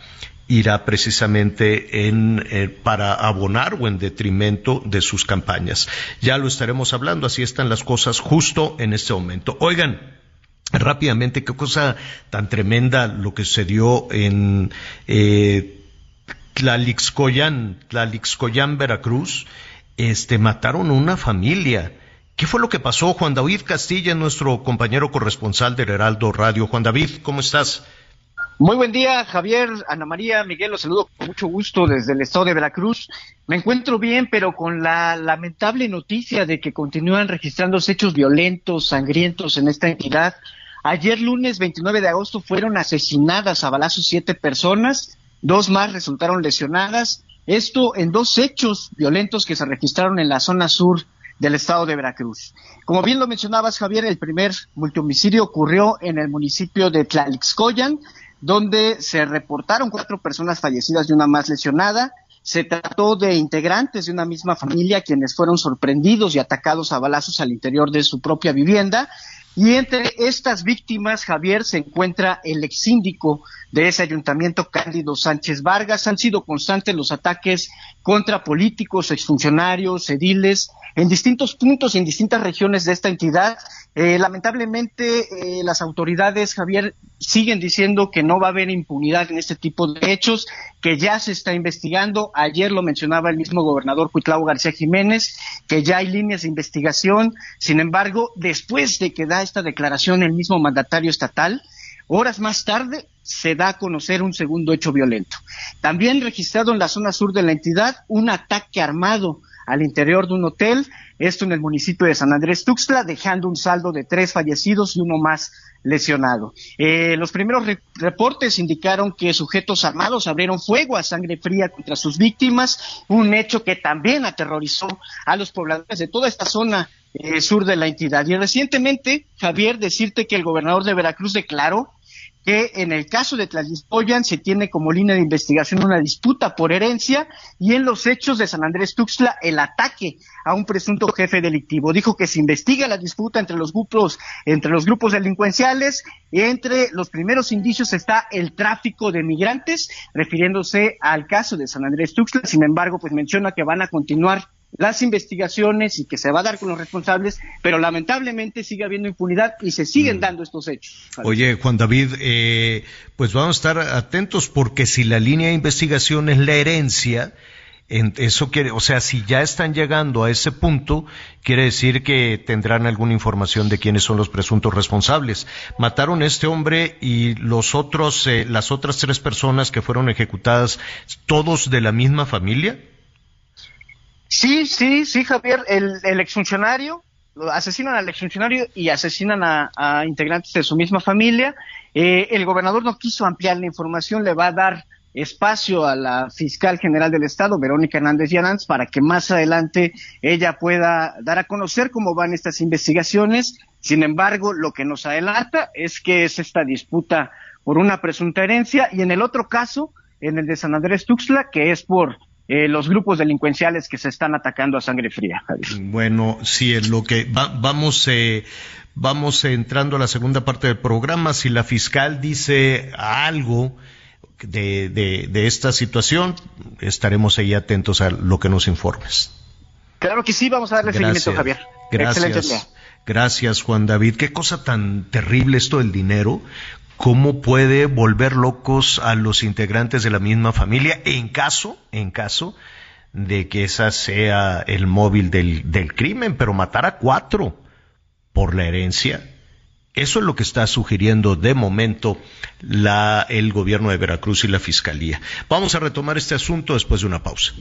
irá precisamente en, eh, para abonar o en detrimento de sus campañas. Ya lo estaremos hablando, así están las cosas justo en este momento. Oigan, rápidamente, qué cosa tan tremenda lo que sucedió en eh, Tlalixcoyan, Tlalixcoyan, Veracruz. Este, mataron a una familia. ¿Qué fue lo que pasó? Juan David Castilla, nuestro compañero corresponsal del Heraldo Radio. Juan David, ¿cómo estás? Muy buen día, Javier, Ana María, Miguel, los saludo con mucho gusto desde el estado de Veracruz. Me encuentro bien, pero con la lamentable noticia de que continúan registrándose hechos violentos, sangrientos en esta entidad. Ayer lunes 29 de agosto fueron asesinadas a balazos siete personas, dos más resultaron lesionadas. Esto en dos hechos violentos que se registraron en la zona sur del estado de Veracruz. Como bien lo mencionabas, Javier, el primer multihomicidio ocurrió en el municipio de Tlalixcoyan, donde se reportaron cuatro personas fallecidas y una más lesionada. Se trató de integrantes de una misma familia quienes fueron sorprendidos y atacados a balazos al interior de su propia vivienda. Y entre estas víctimas, Javier, se encuentra el ex síndico de ese ayuntamiento, Cándido Sánchez Vargas. Han sido constantes los ataques contra políticos, exfuncionarios, ediles, en distintos puntos, en distintas regiones de esta entidad. Eh, lamentablemente, eh, las autoridades, Javier, siguen diciendo que no va a haber impunidad en este tipo de hechos, que ya se está investigando. Ayer lo mencionaba el mismo gobernador Cuitlao García Jiménez, que ya hay líneas de investigación. Sin embargo, después de que da esta declaración el mismo mandatario estatal, horas más tarde se da a conocer un segundo hecho violento. También registrado en la zona sur de la entidad un ataque armado al interior de un hotel, esto en el municipio de San Andrés Tuxtla, dejando un saldo de tres fallecidos y uno más lesionado. Eh, los primeros reportes indicaron que sujetos armados abrieron fuego a sangre fría contra sus víctimas, un hecho que también aterrorizó a los pobladores de toda esta zona eh, sur de la entidad. Y recientemente, Javier, decirte que el gobernador de Veracruz declaró que en el caso de Tlaxpoyan se tiene como línea de investigación una disputa por herencia y en los hechos de San Andrés Tuxtla el ataque a un presunto jefe delictivo. Dijo que se investiga la disputa entre los grupos entre los grupos delincuenciales entre los primeros indicios está el tráfico de migrantes, refiriéndose al caso de San Andrés Tuxtla. Sin embargo, pues menciona que van a continuar las investigaciones y que se va a dar con los responsables, pero lamentablemente sigue habiendo impunidad y se siguen mm. dando estos hechos. Oye, Juan David, eh, pues vamos a estar atentos porque si la línea de investigación es la herencia, eso quiere, o sea, si ya están llegando a ese punto, quiere decir que tendrán alguna información de quiénes son los presuntos responsables. Mataron a este hombre y los otros, eh, las otras tres personas que fueron ejecutadas, todos de la misma familia. Sí, sí, sí, Javier, el, el exfuncionario asesinan al exfuncionario y asesinan a, integrantes de su misma familia. Eh, el gobernador no quiso ampliar la información, le va a dar espacio a la fiscal general del estado, Verónica Hernández Llanans, para que más adelante ella pueda dar a conocer cómo van estas investigaciones. Sin embargo, lo que nos adelanta es que es esta disputa por una presunta herencia y en el otro caso, en el de San Andrés Tuxtla, que es por eh, los grupos delincuenciales que se están atacando a sangre fría. Bueno, sí, es lo que vamos, eh, vamos entrando a la segunda parte del programa. Si la fiscal dice algo de, de, esta situación, estaremos ahí atentos a lo que nos informes. Claro que sí, vamos a darle seguimiento, Javier. Gracias. Gracias, Juan David. Qué cosa tan terrible esto del dinero cómo puede volver locos a los integrantes de la misma familia en caso, en caso de que esa sea el móvil del, del crimen, pero matar a cuatro por la herencia, eso es lo que está sugiriendo de momento la, el gobierno de Veracruz y la fiscalía. Vamos a retomar este asunto después de una pausa.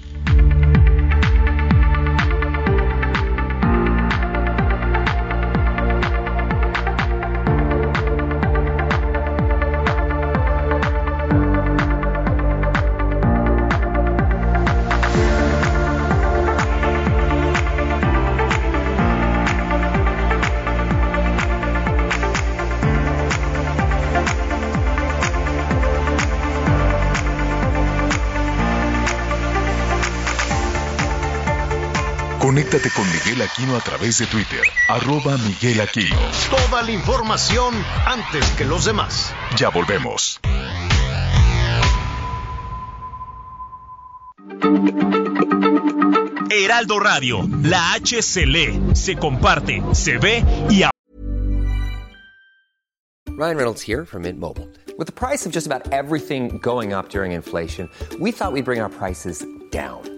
Conéctate con Miguel Aquino a través de Twitter, arroba Miguel Aquino. Toda la información antes que los demás. Ya volvemos. Heraldo Radio, la H se lee, se comparte, se ve y Ryan Reynolds here from Mint Mobile. With the price of just about everything going up during inflation, we thought we'd bring our prices down.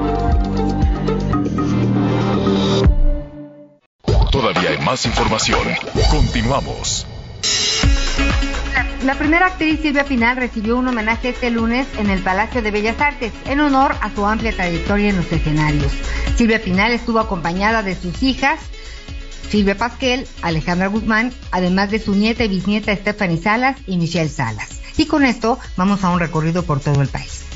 Todavía hay más información. Continuamos. La, primera actriz Silvia Pinal recibió un homenaje este lunes en el Palacio de Bellas Artes en honor a su amplia trayectoria en los escenarios. Silvia Pinal estuvo acompañada de sus hijas, Silvia Pasquel, Alejandra Guzmán, además de su nieta y bisnieta Stephanie Salas y Michelle Salas. Y con esto vamos a un recorrido por todo el país.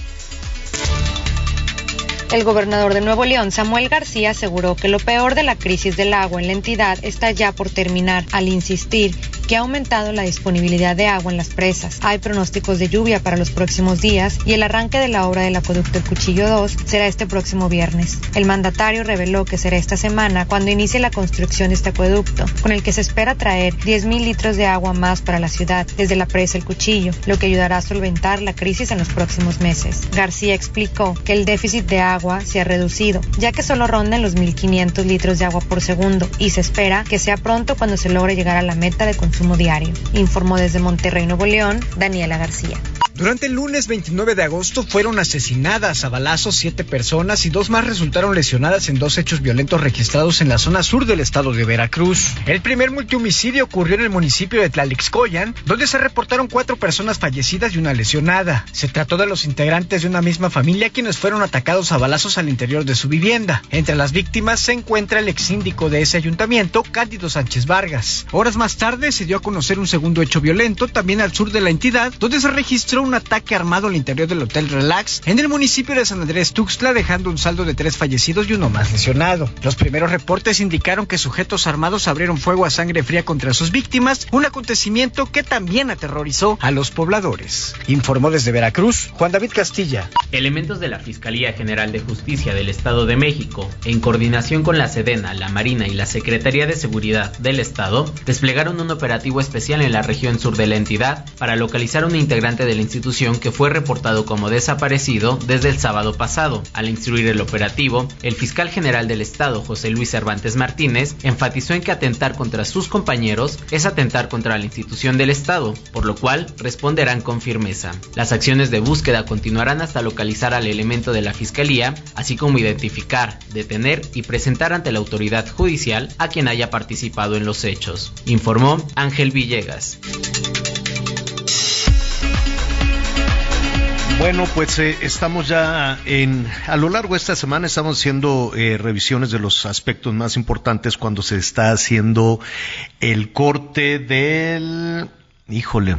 El gobernador de Nuevo León, Samuel García, aseguró que lo peor de la crisis del agua en la entidad está ya por terminar, al insistir que ha aumentado la disponibilidad de agua en las presas. Hay pronósticos de lluvia para los próximos días y el arranque de la obra del acueducto El Cuchillo 2 será este próximo viernes. El mandatario reveló que será esta semana cuando inicie la construcción de este acueducto, con el que se espera traer 10.000 litros de agua más para la ciudad desde la presa El Cuchillo, lo que ayudará a solventar la crisis en los próximos meses. García explicó que el déficit de agua se ha reducido, ya que solo rondan los 1.500 litros de agua por segundo y se espera que sea pronto cuando se logre llegar a la meta de consumo diario, informó desde Monterrey, Nuevo León, Daniela García. Durante el lunes 29 de agosto fueron asesinadas a balazos siete personas y dos más resultaron lesionadas en dos hechos violentos registrados en la zona sur del estado de Veracruz. El primer multihomicidio ocurrió en el municipio de Tlalixcoyan, donde se reportaron cuatro personas fallecidas y una lesionada. Se trató de los integrantes de una misma familia quienes fueron atacados a balazos al interior de su vivienda. Entre las víctimas se encuentra el ex síndico de ese ayuntamiento, Cándido Sánchez Vargas. Horas más tarde se dio a conocer un segundo hecho violento también al sur de la entidad, donde se registró un ataque armado al interior del Hotel Relax en el municipio de San Andrés Tuxtla, dejando un saldo de tres fallecidos y uno más lesionado. Los primeros reportes indicaron que sujetos armados abrieron fuego a sangre fría contra sus víctimas, un acontecimiento que también aterrorizó a los pobladores. Informó desde Veracruz Juan David Castilla. Elementos de la Fiscalía General de Justicia del Estado de México, en coordinación con la Sedena, la Marina y la Secretaría de Seguridad del Estado, desplegaron un operativo especial en la región sur de la entidad para localizar un integrante del instituto institución que fue reportado como desaparecido desde el sábado pasado. Al instruir el operativo, el fiscal general del Estado, José Luis Cervantes Martínez, enfatizó en que atentar contra sus compañeros es atentar contra la institución del Estado, por lo cual responderán con firmeza. Las acciones de búsqueda continuarán hasta localizar al elemento de la Fiscalía, así como identificar, detener y presentar ante la autoridad judicial a quien haya participado en los hechos, informó Ángel Villegas. Bueno, pues eh, estamos ya en, a lo largo de esta semana estamos haciendo eh, revisiones de los aspectos más importantes cuando se está haciendo el corte del, híjole,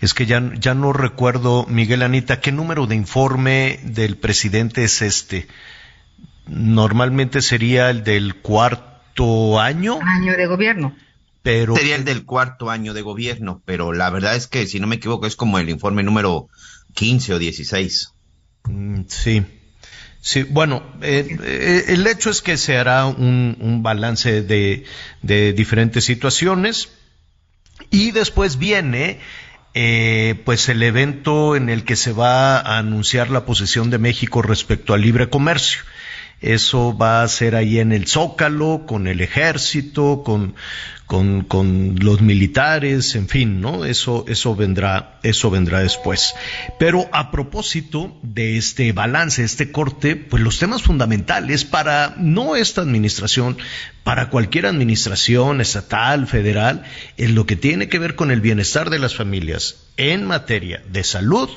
es que ya, ya no recuerdo, Miguel Anita, ¿qué número de informe del presidente es este? Normalmente sería el del cuarto año. Año de gobierno. Pero sería el del cuarto año de gobierno, pero la verdad es que si no me equivoco es como el informe número 15 o 16. Mm, sí. Sí, bueno, eh, eh, el hecho es que se hará un, balance de, diferentes situaciones y después viene eh, pues el evento en el que se va a anunciar la posición de México respecto al libre comercio. Eso va a ser ahí en el Zócalo, con el ejército, con, con, con, los militares, en fin, ¿no? Eso, eso vendrá, eso vendrá después. Pero a propósito de este balance, este corte, pues los temas fundamentales para no esta administración, para cualquier administración estatal, federal, es lo que tiene que ver con el bienestar de las familias en materia de salud,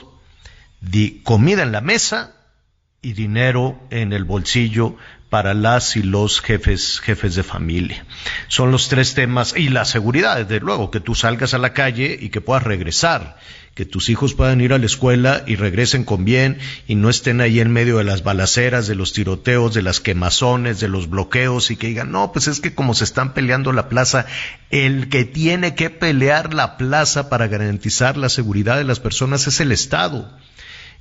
de comida en la mesa y dinero en el bolsillo para las y los jefes, jefes de familia. Son los tres temas, y la seguridad, desde luego, que tú salgas a la calle y que puedas regresar, que tus hijos puedan ir a la escuela y regresen con bien y no estén ahí en medio de las balaceras, de los tiroteos, de las quemazones, de los bloqueos y que digan, no, pues es que como se están peleando la plaza, el que tiene que pelear la plaza para garantizar la seguridad de las personas es el Estado.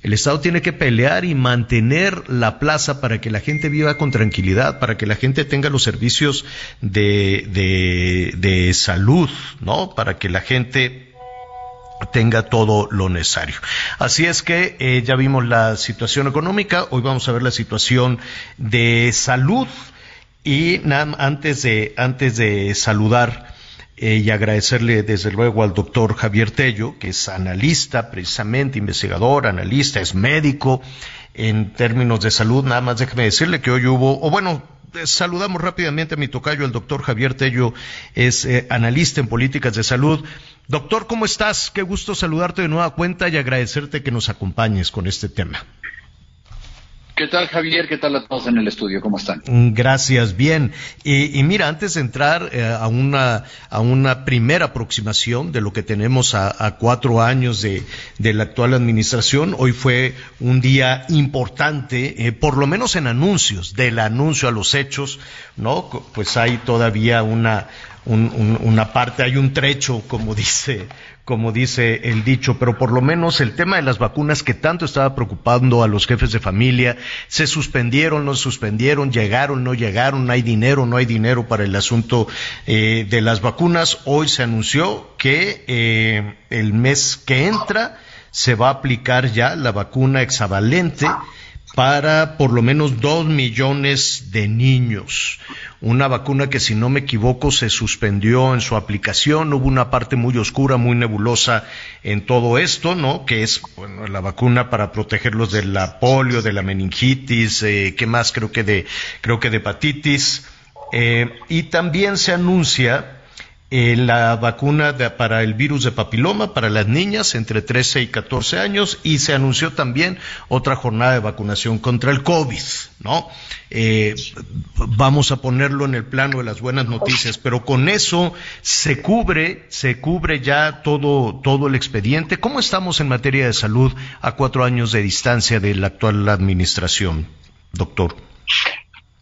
El Estado tiene que pelear y mantener la plaza para que la gente viva con tranquilidad, para que la gente tenga los servicios de, de, salud, ¿no? Para que la gente tenga todo lo necesario. Así es que eh, ya vimos la situación económica, hoy vamos a ver la situación de salud y antes de antes de saludar eh, y agradecerle desde luego al doctor Javier Tello, que es analista, precisamente investigador, analista, es médico en términos de salud. Nada más déjeme decirle que hoy hubo, o bueno, eh, saludamos rápidamente a mi tocayo, el doctor Javier Tello, es eh, analista en políticas de salud. Doctor, ¿cómo estás? Qué gusto saludarte de nueva cuenta y agradecerte que nos acompañes con este tema. ¿Qué tal, Javier? ¿Qué tal a todos en el estudio? ¿Cómo están? Gracias, bien. Y, mira, antes de entrar eh, a, una, a una primera aproximación de lo que tenemos a, cuatro años de, la actual administración, hoy fue un día importante, eh, por lo menos en anuncios, del anuncio a los hechos, ¿no? Pues hay todavía una, una parte, hay un trecho, como dice, como dice el dicho, pero por lo menos el tema de las vacunas que tanto estaba preocupando a los jefes de familia, se suspendieron, no suspendieron, llegaron, no llegaron, hay dinero, no hay dinero para el asunto eh, de las vacunas. Hoy se anunció que eh, el mes que entra se va a aplicar ya la vacuna hexavalente para por lo menos dos millones de niños. Una vacuna que, si no me equivoco, se suspendió en su aplicación. Hubo una parte muy oscura, muy nebulosa en todo esto, ¿no? Que es bueno, la vacuna para protegerlos de la polio, de la meningitis, eh, ¿qué más? Creo que de, creo que de hepatitis. Eh, y también se anuncia eh, la vacuna para el virus de papiloma para las niñas entre 13 y 14 años y se anunció también otra jornada de vacunación contra el COVID, ¿no? Eh, vamos a ponerlo en el plano de las buenas noticias, pero con eso se cubre, se cubre ya todo, todo el expediente. ¿Cómo estamos en materia de salud a cuatro años de distancia de la actual administración, doctor?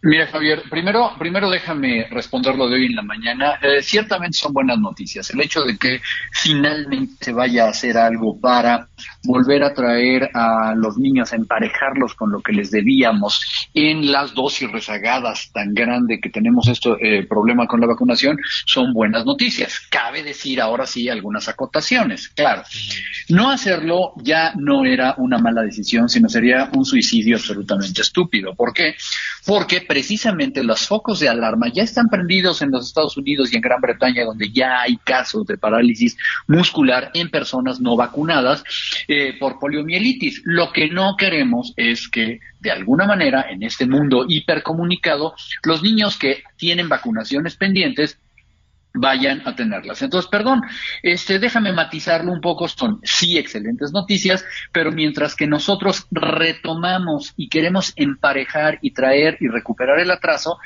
Mira, Javier, primero, primero déjame responderlo de hoy en la mañana. Eh, ciertamente son buenas noticias. El hecho de que finalmente se vaya a hacer algo para volver a traer a los niños, a emparejarlos con lo que les debíamos en las dosis rezagadas tan grande que tenemos esto eh, problema con la vacunación, son buenas noticias. Cabe decir ahora sí algunas acotaciones. Claro, no hacerlo ya no era una mala decisión, sino sería un suicidio absolutamente estúpido. ¿Por qué? Porque precisamente los focos de alarma ya están prendidos en los Estados Unidos y en Gran Bretaña, donde ya hay casos de parálisis muscular en personas no vacunadas eh, por poliomielitis. Lo que no queremos es que, de alguna manera, en este mundo hipercomunicado, los niños que tienen vacunaciones pendientes vayan a tenerlas. Entonces, perdón, este, déjame matizarlo un poco, son sí excelentes noticias, pero mientras que nosotros retomamos y queremos emparejar y traer y recuperar el atraso,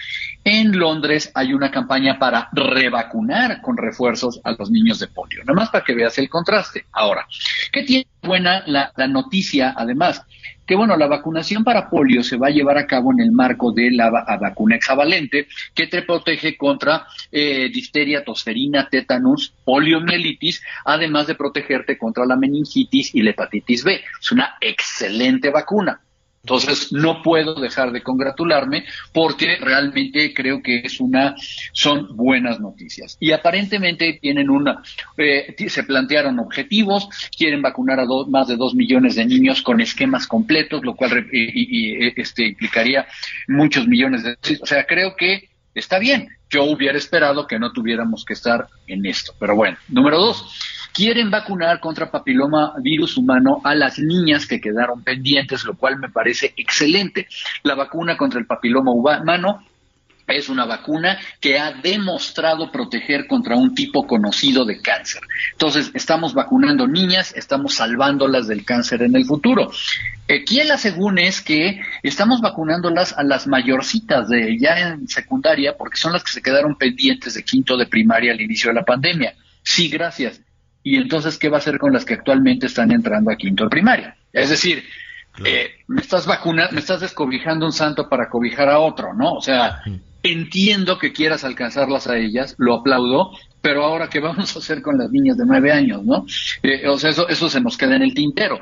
en Londres hay una campaña para revacunar con refuerzos a los niños de polio. Nada más para que veas el contraste. Ahora, ¿qué tiene buena la, la noticia además? que bueno, la vacunación para polio se va a llevar a cabo en el marco de la vacuna hexavalente que te protege contra eh, difteria, tosferina, tétanos, poliomielitis, además de protegerte contra la meningitis y la hepatitis B. Es una excelente vacuna. Entonces, no puedo dejar de congratularme porque realmente creo que es una, son buenas noticias. Y aparentemente tienen una, eh, se plantearon objetivos, quieren vacunar a más de dos millones de niños con esquemas completos, lo cual y, este, implicaría muchos millones de O sea, creo que está bien. Yo hubiera esperado que no tuviéramos que estar en esto. Pero bueno, número dos quieren vacunar contra papiloma virus humano a las niñas que quedaron pendientes, lo cual me parece excelente. La vacuna contra el papiloma humano es una vacuna que ha demostrado proteger contra un tipo conocido de cáncer. Entonces, estamos vacunando niñas, estamos salvándolas del cáncer en el futuro. Aquí la según es que estamos vacunándolas a las mayorcitas de ya en secundaria, porque son las que se quedaron pendientes de quinto de primaria al inicio de la pandemia. Sí, gracias y entonces, ¿qué va a hacer con las que actualmente están entrando a quinto primaria? Es decir, eh, me estás vacunando, me estás descobijando un santo para cobijar a otro, ¿no? O sea, entiendo que quieras alcanzarlas a ellas, lo aplaudo, pero ahora, ¿qué vamos a hacer con las niñas de nueve años, no? Eh, o sea, eso, eso se nos queda en el tintero.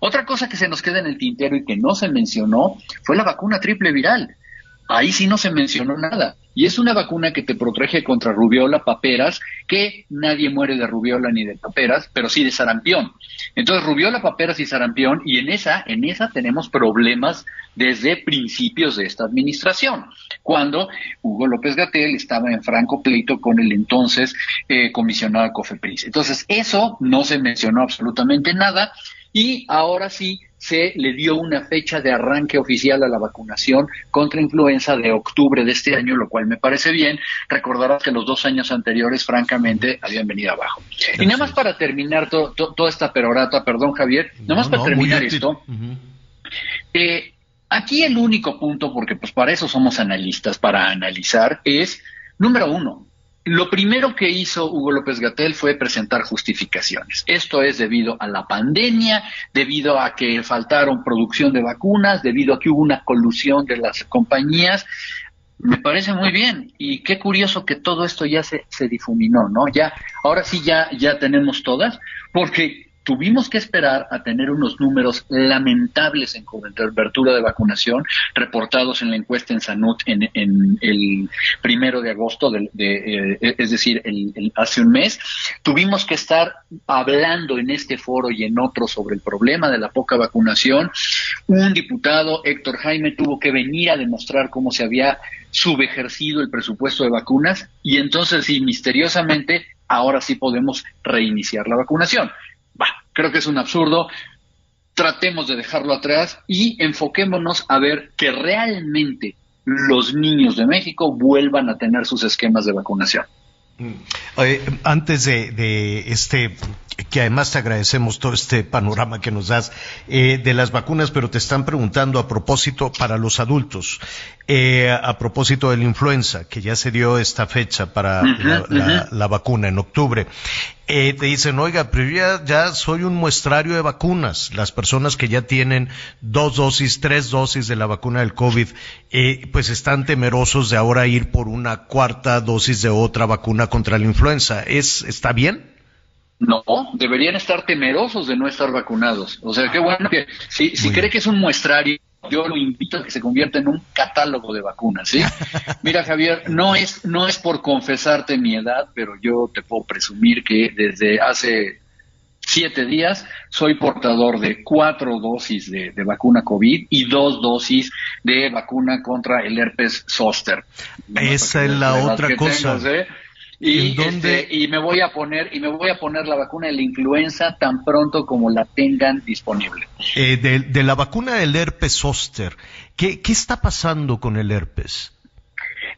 Otra cosa que se nos queda en el tintero y que no se mencionó fue la vacuna triple viral. Ahí sí no se mencionó nada. Y es una vacuna que te protege contra rubiola, paperas, que nadie muere de rubiola ni de paperas, pero sí de sarampión. Entonces, rubiola, paperas y sarampión, y en esa, en esa tenemos problemas desde principios de esta administración, cuando Hugo López Gatel estaba en franco pleito con el entonces eh, comisionado COFEPRIS. Entonces, eso no se mencionó absolutamente nada, y ahora sí se le dio una fecha de arranque oficial a la vacunación contra influenza de octubre de este año, lo cual me parece bien. Recordarás que los dos años anteriores, francamente, habían venido abajo. Y nada más para terminar toda esta perorata, perdón Javier, nada más para terminar esto, eh, aquí el único punto, porque pues para eso somos analistas, para analizar, es, número uno, lo primero que hizo Hugo López Gatel fue presentar justificaciones. Esto es debido a la pandemia, debido a que faltaron producción de vacunas, debido a que hubo una colusión de las compañías. Me parece muy bien y qué curioso que todo esto ya se, se difuminó, ¿no? Ya, ahora sí ya, ya tenemos todas, porque tuvimos que esperar a tener unos números lamentables en cobertura de vacunación reportados en la encuesta en Sanut en, el primero de agosto, de, eh, es decir, el, hace un mes. Tuvimos que estar hablando en este foro y en otros sobre el problema de la poca vacunación. Un diputado, Héctor Jaime, tuvo que venir a demostrar cómo se había subejercido el presupuesto de vacunas y entonces sí, misteriosamente, ahora sí podemos reiniciar la vacunación. Creo que es un absurdo. Tratemos de dejarlo atrás y enfoquémonos a ver que realmente los niños de México vuelvan a tener sus esquemas de vacunación. Mm. antes de, este, que además te agradecemos todo este panorama que nos das eh, de las vacunas, pero te están preguntando a propósito para los adultos, eh, a propósito de la influenza, que ya se dio esta fecha para la, vacuna en octubre. eh, te dicen, oiga, pero ya, ya soy un muestrario de vacunas. Las personas que ya tienen dos dosis, tres dosis de la vacuna del COVID, eh, pues están temerosos de ahora ir por una cuarta dosis de otra vacuna contra la influenza. ¿Es, ¿Está bien? No, deberían estar temerosos de no estar vacunados. O sea, qué bueno que si, si cree que es un muestrario, yo lo invito a que se convierta en un catálogo de vacunas, ¿sí? Mira, Javier, no es, no es por confesarte mi edad, pero yo te puedo presumir que desde hace siete días soy portador de cuatro dosis de, vacuna COVID y dos dosis de vacuna contra el herpes zóster. Esa es la otra cosa. Y, este, y me voy a poner y me voy a poner la vacuna de la influenza tan pronto como la tengan disponible. Eh, de, la vacuna del herpes zóster, ¿qué, ¿qué está pasando con el herpes?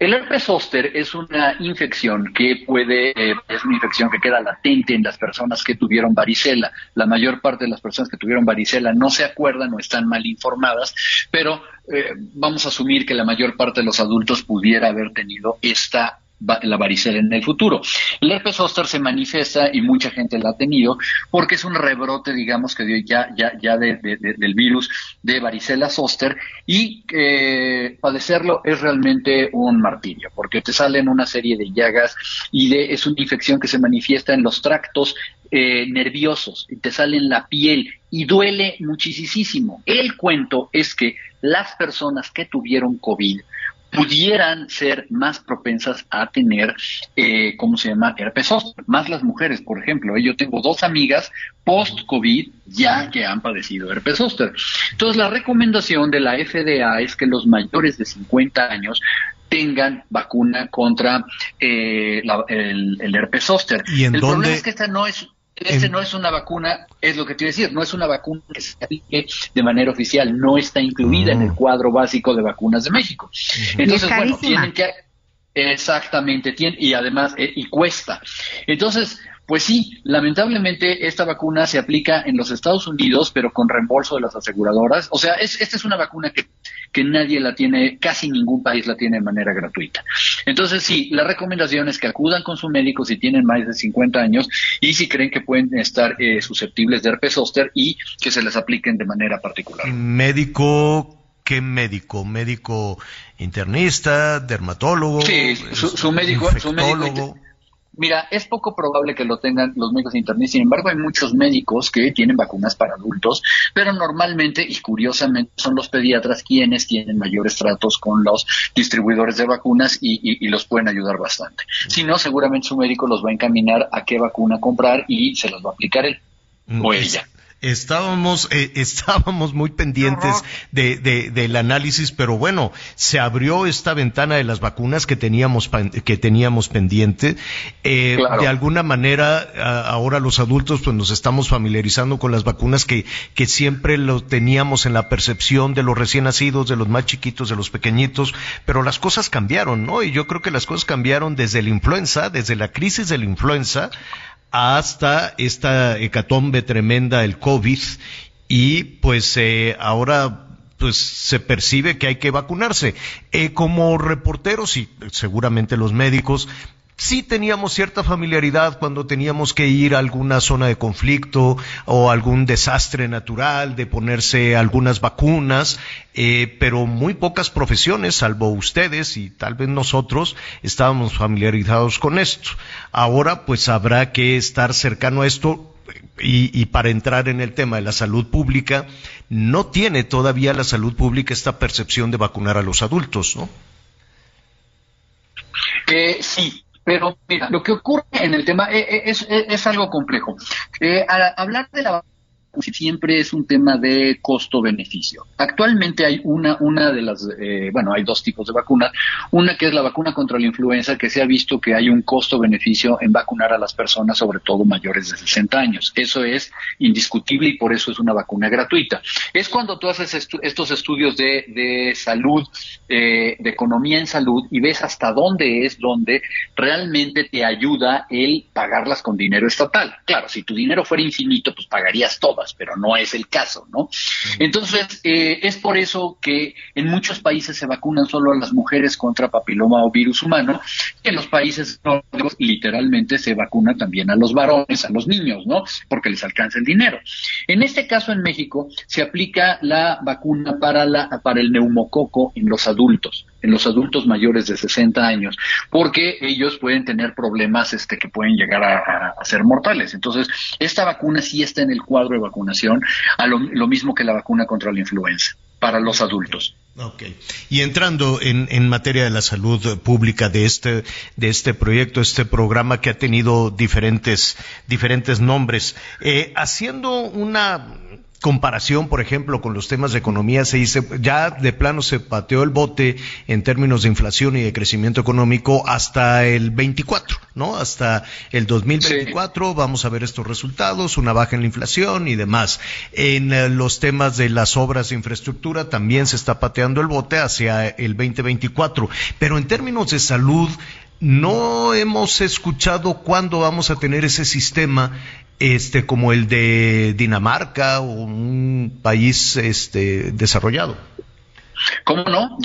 El herpes zóster es una infección que puede, eh, es una infección que queda latente en las personas que tuvieron varicela. La mayor parte de las personas que tuvieron varicela no se acuerdan o están mal informadas, pero eh, vamos a asumir que la mayor parte de los adultos pudiera haber tenido esta la varicela en el futuro. El herpes zóster se manifiesta y mucha gente la ha tenido porque es un rebrote, digamos, que dio ya, ya, ya del virus de varicela zóster y eh, padecerlo es realmente un martirio porque te salen una serie de llagas y es una infección que se manifiesta en los tractos eh, nerviosos y te sale en la piel y duele muchísimo. El cuento es que las personas que tuvieron COVID pudieran ser más propensas a tener, eh, ¿cómo se llama?, herpes zóster. Más las mujeres, por ejemplo. Yo tengo dos amigas post-COVID ya que han padecido herpes zóster. Entonces, la recomendación de la FDA es que los mayores de 50 años tengan vacuna contra eh, el, herpes zóster. ¿Y en el dónde? problema es que esta no es este no es una vacuna, es lo que a decir, no es una vacuna que se aplique de manera oficial, no está incluida en el mm. cuadro básico de vacunas de México. Entonces, bueno, tienen que exactamente, tiene, y además, eh, y cuesta. Entonces, pues sí, lamentablemente esta vacuna se aplica en los Estados Unidos, pero con reembolso de las aseguradoras. O sea, es, esta es una vacuna que, que nadie la tiene, casi ningún país la tiene de manera gratuita. Entonces, sí, la recomendación es que acudan con su médico si tienen más de 50 años y si creen que pueden estar eh, susceptibles de herpes zóster y que se les apliquen de manera particular. Médico ¿qué médico? ¿Médico internista, dermatólogo? Sí, su, médico, su médico. Mira, es poco probable que lo tengan los médicos internistas, sin embargo hay muchos médicos que tienen vacunas para adultos, pero normalmente y curiosamente son los pediatras quienes tienen mayores tratos con los distribuidores de vacunas y, los pueden ayudar bastante. Si no, seguramente su médico los va a encaminar a qué vacuna comprar y se los va a aplicar él o mm, ella. Estábamos, eh, estábamos muy pendientes de, del análisis, pero bueno, se abrió esta ventana de las vacunas que teníamos, que teníamos pendiente. Eh, de alguna manera, ahora los adultos pues nos estamos familiarizando con las vacunas que, que siempre lo teníamos en la percepción de los recién nacidos, de los más chiquitos, de los pequeñitos, pero las cosas cambiaron, ¿no? Y yo creo que las cosas cambiaron desde la influenza, desde la crisis de la influenza, hasta esta hecatombe tremenda, el COVID, y pues eh, ahora pues se percibe que hay que vacunarse. Eh, como reporteros y seguramente los médicos, sí teníamos cierta familiaridad cuando teníamos que ir a alguna zona de conflicto o algún desastre natural, de ponerse algunas vacunas, eh, pero muy pocas profesiones, salvo ustedes y tal vez nosotros, estábamos familiarizados con esto. Ahora pues habrá que estar cercano a esto y, para entrar en el tema de la salud pública, no tiene todavía la salud pública esta percepción de vacunar a los adultos, ¿no? Eh, sí, pero mira, lo que ocurre en el tema eh, eh, es, es, algo complejo. Eh, al hablar de la siempre es un tema de costo-beneficio. Actualmente hay una, una de las, eh, bueno, hay dos tipos de vacunas. Una que es la vacuna contra la influenza, que se ha visto que hay un costo-beneficio en vacunar a las personas, sobre todo mayores de 60 años. Eso es indiscutible y por eso es una vacuna gratuita. Es cuando tú haces estos estudios de, de salud, eh, de economía en salud y ves hasta dónde es donde realmente te ayuda el pagarlas con dinero estatal. Claro, si tu dinero fuera infinito, pues pagarías todo pero no es el caso, ¿no? Entonces, eh, es por eso que en muchos países se vacunan solo a las mujeres contra papiloma o virus humano, y en los países literalmente se vacuna también a los varones, a los niños, ¿no? Porque les alcanza el dinero. En este caso, en México, se aplica la vacuna para, la, para el neumococo en los adultos en los adultos mayores de 60 años, porque ellos pueden tener problemas este, que pueden llegar a, ser mortales. Entonces, esta vacuna sí está en el cuadro de vacunación, a lo, mismo que la vacuna contra la influenza para los adultos. Ok. Y entrando en, en, materia de la salud pública de este, de este proyecto, este programa que ha tenido diferentes, diferentes nombres, eh, haciendo una comparación, por ejemplo, con los temas de economía, se dice, ya de plano se pateó el bote en términos de inflación y de crecimiento económico hasta el 24, ¿no? Hasta el 2024 vamos a ver estos resultados, una baja en la inflación y demás. En eh, los temas de las obras de infraestructura también se está pateando el bote hacia el 2024, pero en términos de salud, no hemos escuchado cuándo vamos a tener ese sistema este como el de Dinamarca o un país este desarrollado. ¿Cómo no?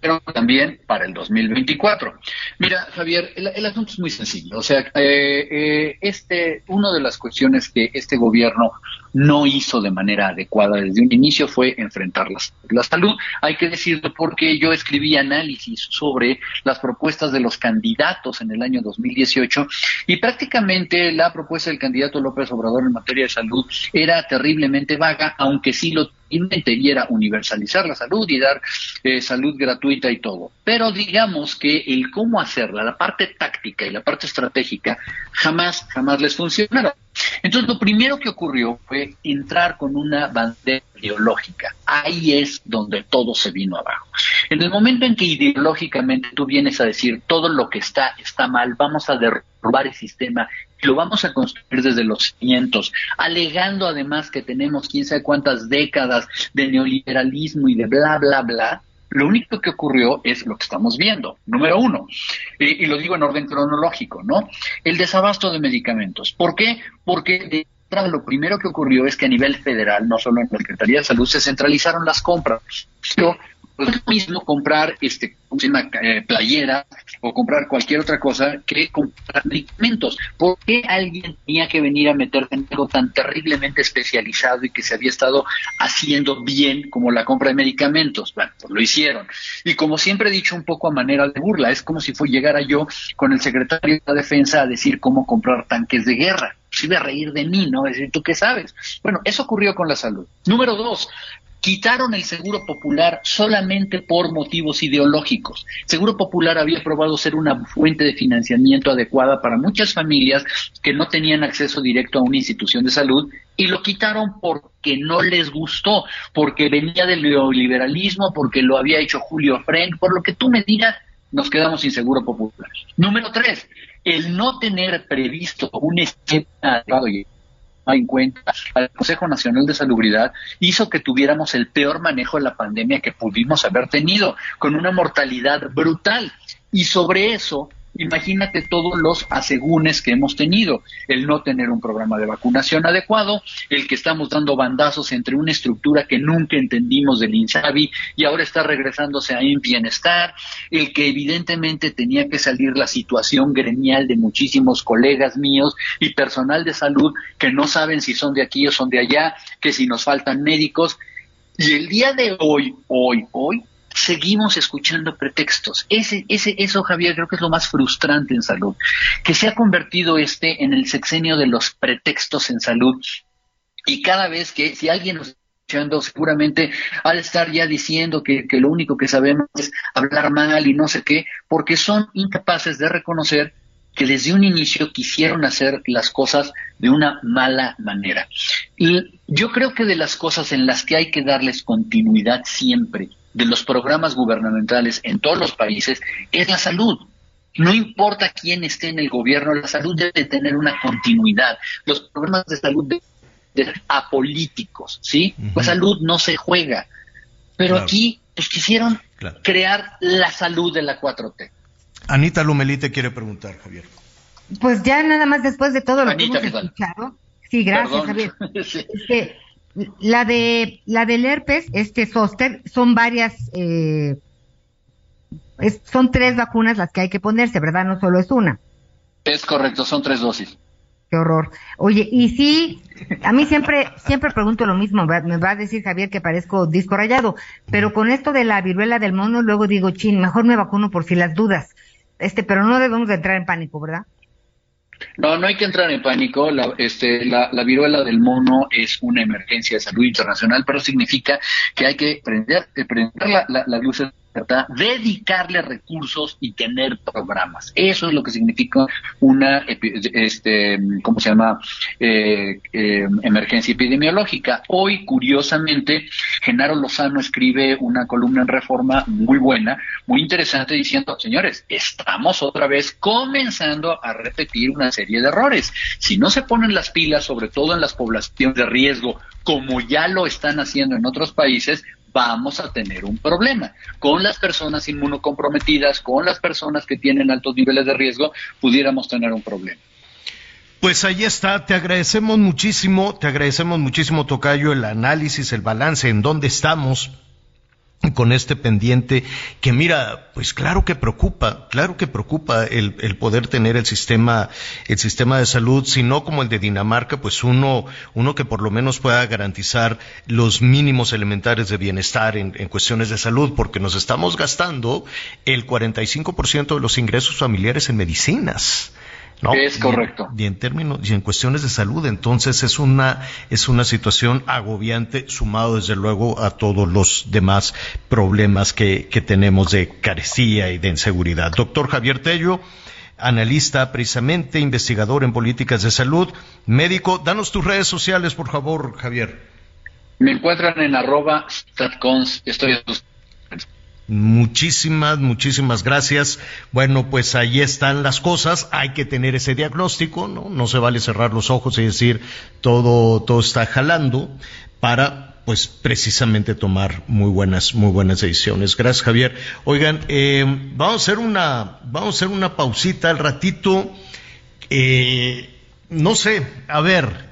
pero también para el 2024. Mira, Javier, el, asunto es muy sencillo. O sea, eh, eh, este, una de las cuestiones que este gobierno no hizo de manera adecuada desde un inicio fue enfrentar la, salud. Hay que decirlo porque yo escribí análisis sobre las propuestas de los candidatos en el año 2018 y prácticamente la propuesta del candidato López Obrador en materia de salud era terriblemente vaga, aunque sí lo era universalizar la salud y dar eh, salud gratuita y todo. Pero digamos que el cómo hacerla, la parte táctica y la parte estratégica, jamás, jamás les funcionaron. Entonces, lo primero que ocurrió fue entrar con una bandera ideológica. Ahí es donde todo se vino abajo. En el momento en que ideológicamente tú vienes a decir todo lo que está está mal, vamos a derrubar el sistema lo vamos a construir desde los cimientos, alegando además que tenemos quién sabe cuántas décadas de neoliberalismo y de bla, bla, bla, lo único que ocurrió es lo que estamos viendo. Número uno, y, lo digo en orden cronológico, ¿no? El desabasto de medicamentos. ¿Por qué? Porque lo primero que ocurrió es que a nivel federal, no solo en la Secretaría de Salud, se centralizaron las compras. Lo mismo comprar este, una eh, playera o comprar cualquier otra cosa que comprar medicamentos. ¿Por qué alguien tenía que venir a meterse en algo tan terriblemente especializado y que se había estado haciendo bien como la compra de medicamentos? Bueno, pues lo hicieron. Y como siempre he dicho un poco a manera de burla, es como si fue llegara yo con el secretario de la Defensa a decir cómo comprar tanques de guerra se iba a reír de mí, ¿no? Es decir, ¿tú qué sabes? Bueno, eso ocurrió con la salud. Número dos, quitaron el Seguro Popular solamente por motivos ideológicos. Seguro Popular había probado ser una fuente de financiamiento adecuada para muchas familias que no tenían acceso directo a una institución de salud y lo quitaron porque no les gustó, porque venía del neoliberalismo, porque lo había hecho Julio Frank, por lo que tú me digas, nos quedamos sin Seguro Popular. Número tres, el no tener previsto un esquema adecuado en cuenta al Consejo Nacional de Salubridad hizo que tuviéramos el peor manejo de la pandemia que pudimos haber tenido, con una mortalidad brutal. Y sobre eso Imagínate todos los asegúnes que hemos tenido, el no tener un programa de vacunación adecuado, el que estamos dando bandazos entre una estructura que nunca entendimos del INSABI y ahora está regresándose a un bienestar, el que evidentemente tenía que salir la situación gremial de muchísimos colegas míos y personal de salud que no saben si son de aquí o son de allá, que si nos faltan médicos. Y el día de hoy, hoy, hoy, seguimos escuchando pretextos. Ese, ese, eso, Javier, creo que es lo más frustrante en salud, que se ha convertido este en el sexenio de los pretextos en salud. Y cada vez que, si alguien nos escuchando, seguramente al estar ya diciendo que, que lo único que sabemos es hablar mal y no sé qué, porque son incapaces de reconocer que desde un inicio quisieron hacer las cosas de una mala manera. Y yo creo que de las cosas en las que hay que darles continuidad siempre de los programas gubernamentales en todos los países es la salud. No importa quién esté en el gobierno, la salud debe tener una continuidad. Los programas de salud deben ser apolíticos, ¿sí? Pues salud no se juega. Pero aquí, pues quisieron crear la salud de la 4T. Anita Lumelite quiere preguntar, Javier. Pues ya nada más después de todo lo que hemos escuchado. Sí, gracias, Javier. La de la del herpes, este zóster, son varias, eh, son tres vacunas las que hay que ponerse, ¿verdad? No solo es una. Es correcto, son tres dosis. Qué horror. Oye, y sí, a mí siempre, siempre pregunto lo mismo, me va a decir Javier que parezco disco rayado, pero con esto de la viruela del mono, luego digo, chin, mejor me vacuno por si las dudas. Este, pero no debemos de entrar en pánico, ¿verdad? No, no hay que entrar en pánico. La, este, la, viruela del mono es una emergencia de salud internacional, pero significa que hay que prender, eh, prender la, la, las luces dedicarle recursos y tener programas. Eso es lo que significa una, este, ¿cómo se llama? Eh, eh, emergencia epidemiológica. Hoy, curiosamente, Genaro Lozano escribe una columna en Reforma muy buena, muy interesante, diciendo, señores, estamos otra vez comenzando a repetir una serie de errores. Si no se ponen las pilas, sobre todo en las poblaciones de riesgo, como ya lo están haciendo en otros países, vamos a tener un problema. Con las personas inmunocomprometidas, con las personas que tienen altos niveles de riesgo, pudiéramos tener un problema. Pues ahí está, te agradecemos muchísimo, te agradecemos muchísimo, Tocayo, el análisis, el balance, en dónde estamos con este pendiente que mira, pues claro que preocupa, claro que preocupa el, poder tener el sistema, el sistema de salud, si no como el de Dinamarca, pues uno, uno que por lo menos pueda garantizar los mínimos elementales de bienestar en, en cuestiones de salud, porque nos estamos gastando el 45% de los ingresos familiares en medicinas. Es correcto. Y en, términos y en cuestiones de salud, entonces es una es una situación agobiante sumado desde luego a todos los demás problemas que, que tenemos de carecía y de inseguridad. Doctor Javier Tello, analista precisamente, investigador en políticas de salud, médico, danos tus redes sociales, por favor, Javier. Me encuentran en arroba statcons, estoy Muchísimas, muchísimas gracias. Bueno, pues ahí están las cosas. Hay que tener ese diagnóstico, ¿no? No se vale cerrar los ojos y decir todo, todo está jalando para, pues, precisamente tomar muy buenas, muy buenas decisiones. Gracias, Javier. Oigan, eh, vamos a hacer una, vamos a hacer una pausita al ratito. Eh, no sé, a ver,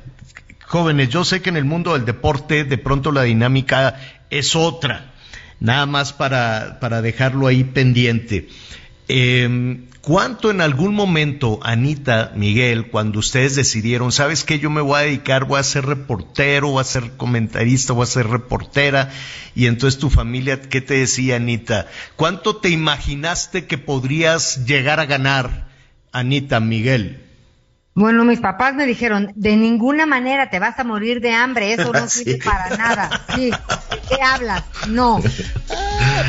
jóvenes, yo sé que en el mundo del deporte de pronto la dinámica es otra nada más para, para dejarlo ahí pendiente. Eh, ¿Cuánto en algún momento, Anita, Miguel, cuando ustedes decidieron, sabes que yo me voy a dedicar, voy a ser reportero, voy a ser comentarista, voy a ser reportera, y entonces tu familia, ¿qué te decía, Anita? ¿Cuánto te imaginaste que podrías llegar a ganar, Anita, Miguel? Bueno, mis papás me dijeron, de ninguna manera te vas a morir de hambre, eso no sirve para nada. Sí, ¿qué hablas? No.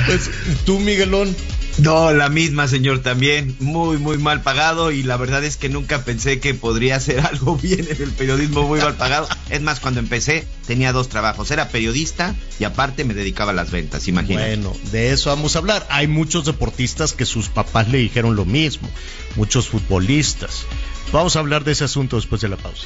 Pues tú, Miguelón. No, la misma, señor, también. Muy, muy mal pagado y la verdad es que nunca pensé que podría hacer algo bien en el periodismo muy mal pagado. Es más, cuando empecé tenía dos trabajos. Era periodista y aparte me dedicaba a las ventas, imagínate. Bueno, de eso vamos a hablar. Hay muchos deportistas que sus papás le dijeron lo mismo. Muchos futbolistas. Vamos a hablar de ese asunto después de la pausa.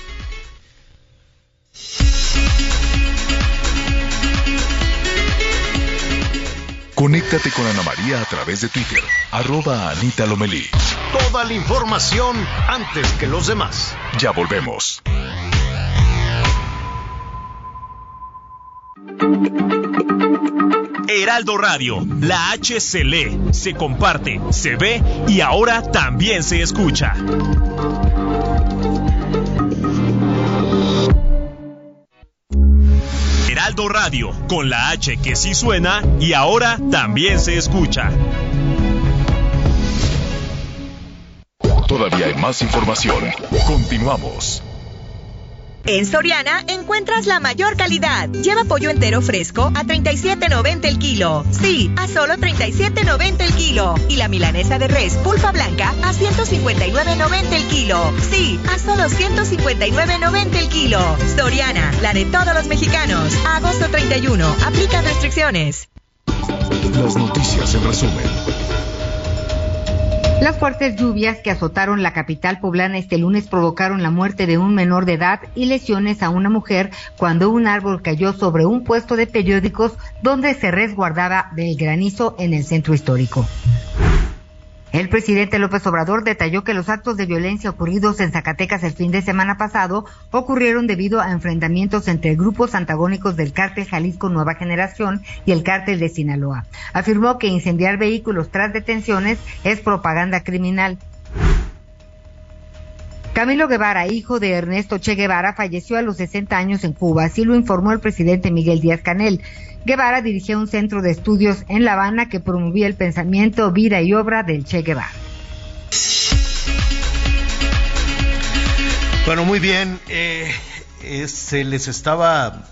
Conéctate con Ana María a través de Twitter, arroba Anita Lomelí. Toda la información antes que los demás. Ya volvemos. Heraldo Radio, la H se lee, se comparte, se ve y ahora también se escucha. Heraldo Radio, con la H que sí suena y ahora también se escucha. Todavía hay más información. Continuamos. En Soriana encuentras la mayor calidad. Lleva pollo entero fresco a 37.90 el kilo. Sí, a solo 37.90 el kilo. Y la milanesa de res pulpa blanca a 159.90 el kilo. Sí, a solo 159.90 el kilo. Soriana, la de todos los mexicanos. agosto 31. Aplica restricciones. Las noticias en resumen. Las fuertes lluvias que azotaron la capital poblana este lunes provocaron la muerte de un menor de edad y lesiones a una mujer cuando un árbol cayó sobre un puesto de periódicos donde se resguardaba del granizo en el centro histórico. El presidente López Obrador detalló que los actos de violencia ocurridos en Zacatecas el fin de semana pasado ocurrieron debido a enfrentamientos entre grupos antagónicos del cártel Jalisco Nueva Generación y el cártel de Sinaloa. Afirmó que incendiar vehículos tras detenciones es propaganda criminal. Camilo Guevara, hijo de Ernesto Che Guevara, falleció a los 60 años en Cuba, así lo informó el presidente Miguel Díaz Canel. Guevara dirigía un centro de estudios en La Habana que promovía el pensamiento, vida y obra del Che Guevara. Bueno, muy bien. Eh, se les estaba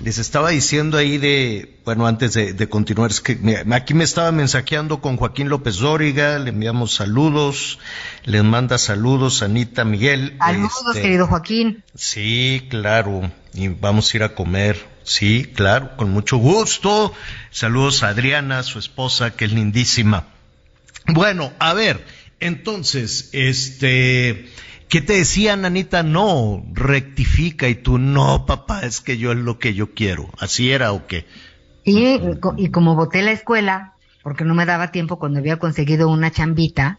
les estaba diciendo ahí de, bueno, antes de, continuar, es que aquí me estaba mensajeando con Joaquín López Dóriga, le enviamos saludos, les manda saludos Anita Miguel. Saludos, este, querido Joaquín. Sí, claro, y vamos a ir a comer, sí, claro, con mucho gusto. Saludos a Adriana, su esposa, que es lindísima. Bueno, a ver, entonces, este, ¿Qué te decían, Anita? No, rectifica y tú, no, papá, es que yo es lo que yo quiero. ¿Así era o qué? Y, y como voté la escuela, porque no me daba tiempo cuando había conseguido una chambita,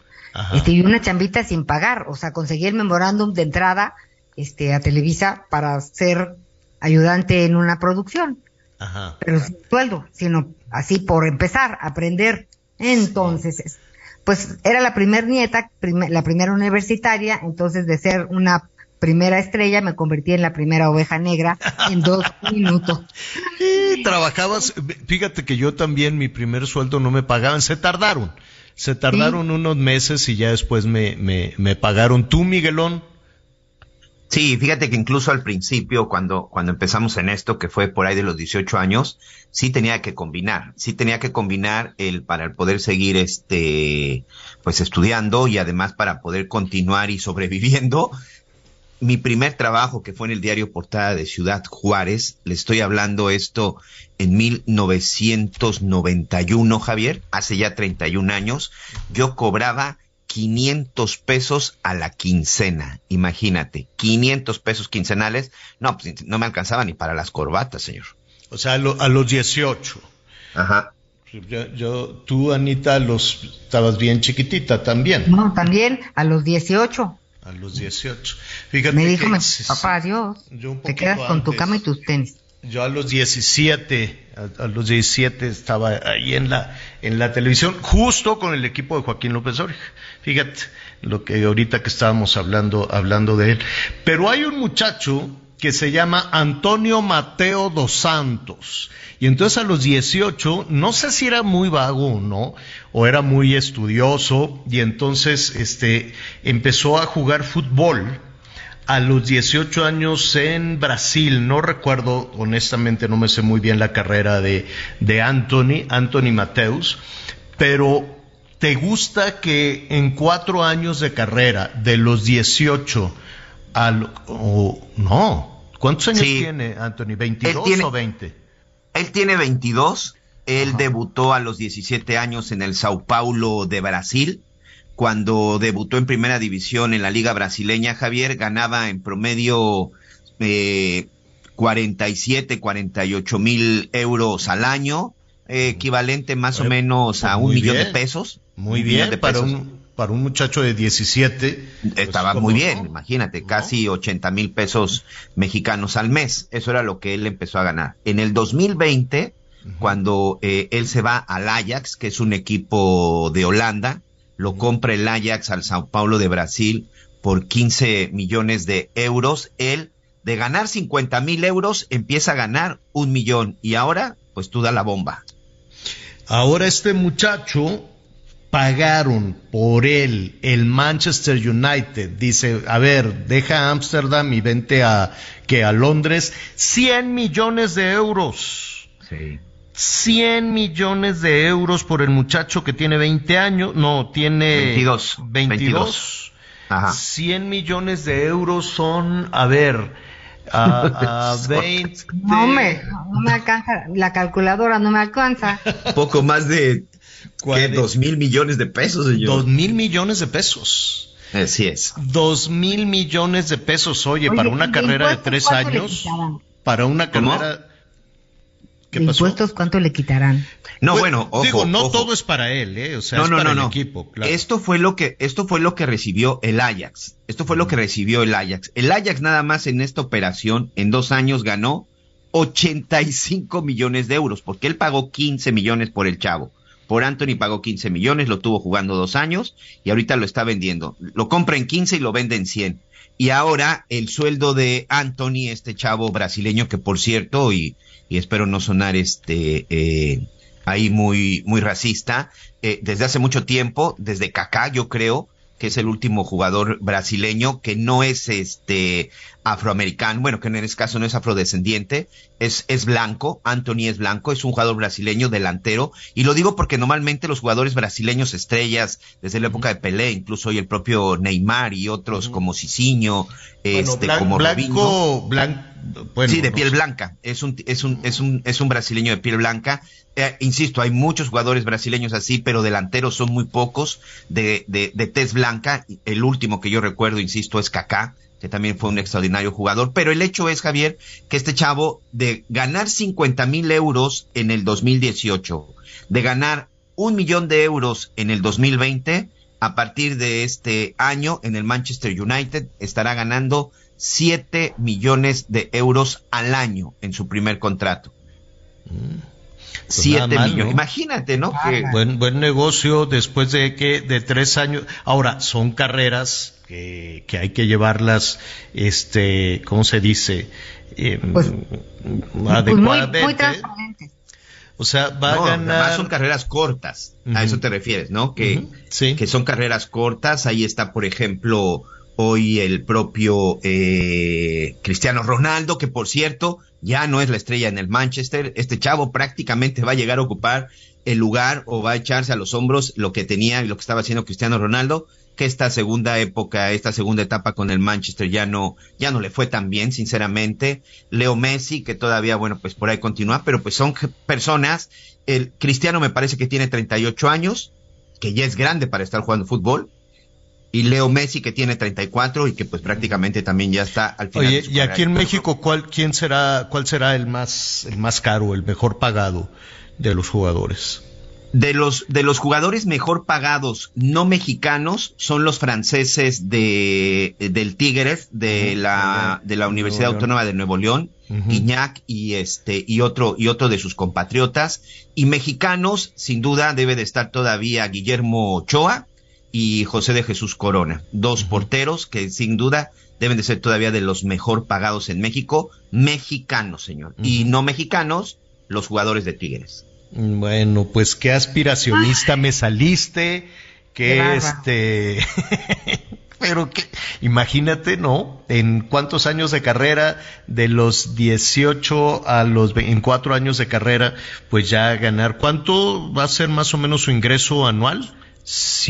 este, y una chambita sin pagar, o sea, conseguí el memorándum de entrada este, a Televisa para ser ayudante en una producción. Ajá. Pero sin sueldo, sino así por empezar, a aprender. Entonces, pues era la primer nieta, la primera universitaria, entonces de ser una primera estrella me convertí en la primera oveja negra en dos minutos. trabajabas, fíjate que yo también mi primer sueldo no me pagaban, se tardaron, se tardaron unos meses y ya después me, me, me pagaron. ¿Tú, Miguelón? Sí, fíjate que incluso al principio, cuando, cuando empezamos en esto, que fue por ahí de los 18 años, sí tenía que combinar, sí tenía que combinar el para poder seguir este, pues estudiando y además para poder continuar y sobreviviendo. Mi primer trabajo, que fue en el diario Portada de Ciudad Juárez, le estoy hablando esto en 1991, Javier, hace ya 31 años, yo cobraba 500 pesos a la quincena. Imagínate, 500 pesos quincenales. No, pues no me alcanzaba ni para las corbatas, señor. O sea, a, los 18. Ajá. Yo, tú, Anita, los, estabas bien chiquitita también. No, también a los 18. A los 18. Fíjate Me dijo papá, adiós. Te quedas con tu cama y tus tenis. Yo a los 17, a, los 17 estaba ahí en la, en la televisión, justo con el equipo de Joaquín López Oreja. Fíjate lo que ahorita que estábamos hablando, hablando de él. Pero hay un muchacho que se llama Antonio Mateo dos Santos. Y entonces a los 18, no sé si era muy vago o no, o era muy estudioso, y entonces este, empezó a jugar fútbol a los 18 años en Brasil. No recuerdo, honestamente, no me sé muy bien la carrera de, de Anthony, Anthony Mateus, pero ¿te gusta que en cuatro años de carrera, de los 18 al... no, ¿cuántos años tiene Anthony? ¿22 o 20? Él tiene 22. Él debutó a los 17 años en el Sao Paulo de Brasil cuando debutó en primera división en la liga brasileña, Javier ganaba en promedio eh, 47, 48 mil euros al año, eh, equivalente más o menos a un millón de pesos. Muy bien, para un, para un muchacho de 17. Pues, Estaba muy bien, imagínate, casi 80 mil pesos mexicanos al mes. Eso era lo que él empezó a ganar. En el 2020, cuando eh, él se va al Ajax, que es un equipo de Holanda, lo compra el Ajax al Sao Paulo de Brasil por 15 millones de euros. Él, de ganar 50 mil euros, empieza a ganar un millón y ahora, pues tú da la bomba. Ahora este muchacho pagaron por él el Manchester United. Dice, a ver, deja Ámsterdam y vente a que a Londres 100 millones de euros. Sí. 100 millones de euros por el muchacho que tiene 20 años, no, tiene 22. 22. Ajá. 100 millones de euros son, a ver, a, 20. No me, no me alcanza, la calculadora no me alcanza. Poco más de ¿qué, dos mil millones de pesos, señor. Dos mil millones de pesos. Así es. Dos mil millones de pesos, oye, para una carrera de tres años, para una carrera impuestos, ¿cuánto le quitarán? No, pues, bueno, ojo, digo, no todo es para él, ¿eh? O sea, es para el equipo. Esto fue lo que, esto fue lo que recibió el Ajax. Esto fue lo que recibió el Ajax. El Ajax nada más en esta operación, en dos años ganó 85 millones de euros, porque él pagó 15 millones por el chavo. Por Anthony pagó 15 millones, lo tuvo jugando dos años y ahorita lo está vendiendo. Lo compra en 15 y lo vende en 100. Y ahora el sueldo de Anthony, este chavo brasileño que por cierto, y, y espero no sonar este eh, ahí muy, muy racista, eh, desde hace mucho tiempo, desde Kaká yo creo, que es el último jugador brasileño que no es este afroamericano, bueno, que en este caso no es afrodescendiente, es, es blanco, Anthony es blanco, es un jugador brasileño delantero, y lo digo porque normalmente los jugadores brasileños estrellas, desde la época de Pelé, incluso hoy el propio Neymar y otros como Cicinho, este, como blanco, blanco, sí, de piel blanca, es un, es un, es un, es un brasileño de piel blanca, eh, insisto, hay muchos jugadores brasileños así, pero delanteros son muy pocos de, de, de tez blanca, el último que yo recuerdo, insisto, es Kaká, que también fue un extraordinario jugador. Pero el hecho es, Javier, que este chavo de ganar 50 mil euros en el 2018, de ganar un millón de euros en el 2020, a partir de este año en el Manchester United estará ganando 7 millones de euros al año en su primer contrato. 7 mm. Pues millones. Imagínate, ¿no? Buen, buen negocio después de que de tres años. Ahora, son carreras que, que hay que llevarlas, este, ¿cómo se dice? Eh, pues, adecuadamente. Muy, transparentes. O sea, va a ganar. Además son carreras cortas. A eso te refieres, ¿no? Que, sí. que son carreras cortas. Ahí está, por ejemplo, hoy el propio eh, Cristiano Ronaldo, que por cierto ya no es la estrella en el Manchester. Este chavo prácticamente va a llegar a ocupar el lugar o va a echarse a los hombros lo que tenía y lo que estaba haciendo Cristiano Ronaldo que esta segunda época, esta segunda etapa con el Manchester ya no, ya no le fue tan bien, sinceramente. Leo Messi, que todavía, bueno, pues por ahí continúa, pero pues son personas, el Cristiano me parece que tiene 38 años, que ya es grande para estar jugando fútbol, y Leo Messi que tiene 34 y que pues prácticamente también ya está al final. Oye, y aquí en México, ¿cuál, quién será, cuál será el más, el más caro, el mejor pagado de los jugadores? De los, de los jugadores mejor pagados no mexicanos son los franceses de, del Tigres, de la, de la Universidad Autónoma de Nuevo León, Iñac y este, y otro, y otro de sus compatriotas. Y mexicanos, sin duda, debe de estar todavía Guillermo Ochoa y José de Jesús Corona. Dos porteros que sin duda deben de ser todavía de los mejor pagados en México, mexicanos, señor. Y no mexicanos, los jugadores de Tigres. Bueno, pues qué aspiracionista me saliste, que este, pero que, imagínate, ¿no? En cuántos años de carrera, de los 18 a los en cuatro años de carrera, pues ya ganar, ¿cuánto va a ser más o menos su ingreso anual?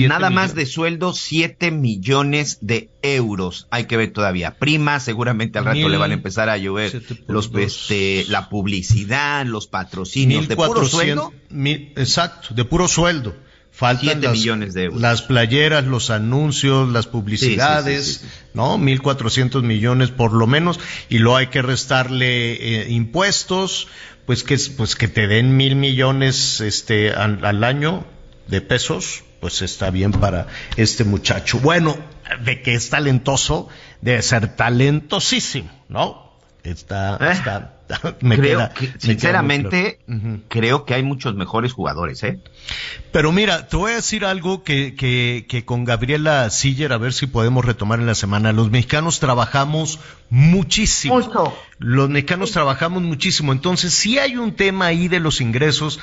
Nada más de sueldo, 7 millones de euros. Hay que ver todavía. Prima, seguramente al rato le van a empezar a llover los, este, la publicidad, los patrocinios. ¿De puro sueldo? exacto, de puro sueldo. Faltan las, millones de euros. las playeras, los anuncios, las publicidades, ¿no? 1.400 millones por lo menos. Y luego hay que restarle eh, impuestos, pues que, pues que te den mil millones este, al año de pesos pues está bien para este muchacho. Bueno, de que es talentoso, debe ser talentosísimo, ¿no? Está, eh, está me creo sinceramente, creo que hay muchos mejores jugadores, ¿eh? Pero mira, te voy a decir algo que, que, que con Gabriela Siller, a ver si podemos retomar en la semana. Los mexicanos trabajamos muchísimo. Los mexicanos trabajamos muchísimo. Entonces, si hay un tema ahí de los ingresos.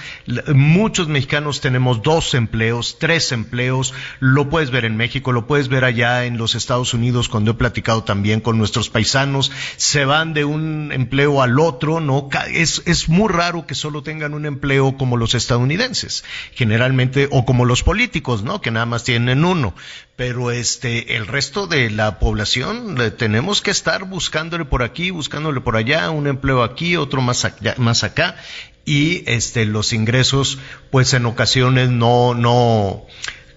Muchos mexicanos tenemos dos empleos, tres empleos. Lo puedes ver en México, lo puedes ver allá en los Estados Unidos cuando he platicado también con nuestros paisanos. Se van de un empleo al otro, ¿no? Es, es muy raro que solo tengan un empleo como los estadounidenses. Generalmente, o como los políticos, ¿no? Que nada más tienen uno pero este el resto de la población tenemos que estar buscándole por aquí, buscándole por allá, un empleo aquí, otro más acá, más acá y este los ingresos pues en ocasiones no no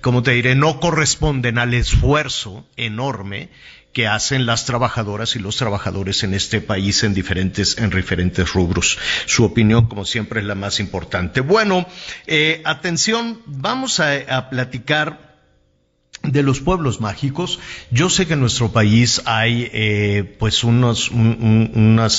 como te diré, no corresponden al esfuerzo enorme que hacen las trabajadoras y los trabajadores en este país en diferentes, en diferentes rubros. Su opinión, como siempre, es la más importante. Bueno, eh, atención, vamos a platicar de los pueblos mágicos. Yo sé que en nuestro país hay eh, pues unos,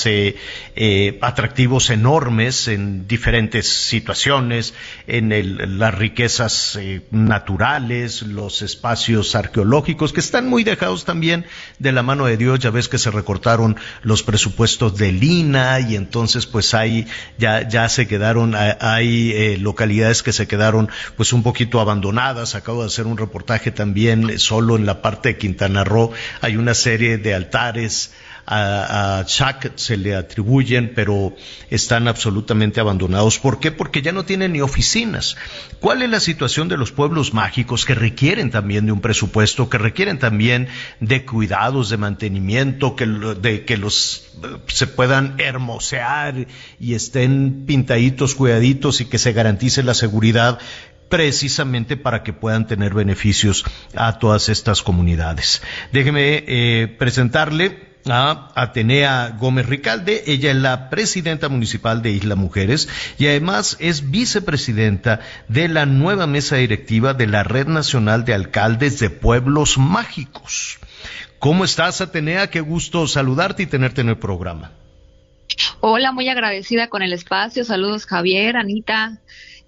eh, eh, atractivos enormes en diferentes situaciones, en las riquezas naturales, los espacios arqueológicos que están muy dejados también de la mano de Dios. Ya ves que se recortaron los presupuestos de Lina y entonces pues hay ya ya se quedaron hay localidades que se quedaron pues un poquito abandonadas. Acabo de hacer un reportaje también también solo en la parte de Quintana Roo hay una serie de altares a, a se le atribuyen, pero están absolutamente abandonados. ¿Por qué? Porque ya no tienen ni oficinas. ¿Cuál es la situación de los pueblos mágicos que requieren también de un presupuesto, que requieren también de cuidados, de mantenimiento, que, de que los se puedan hermosear y estén pintaditos, cuidaditos y que se garantice la seguridad precisamente para que puedan tener beneficios a todas estas comunidades. Déjeme eh, presentarle a Atenea Gómez Ricalde. Ella es la presidenta municipal de Isla Mujeres y además es vicepresidenta de la nueva mesa directiva de la Red Nacional de Alcaldes de Pueblos Mágicos. ¿Cómo estás, Atenea? Qué gusto saludarte y tenerte en el programa. Hola, muy agradecida con el espacio. Saludos, Javier, Anita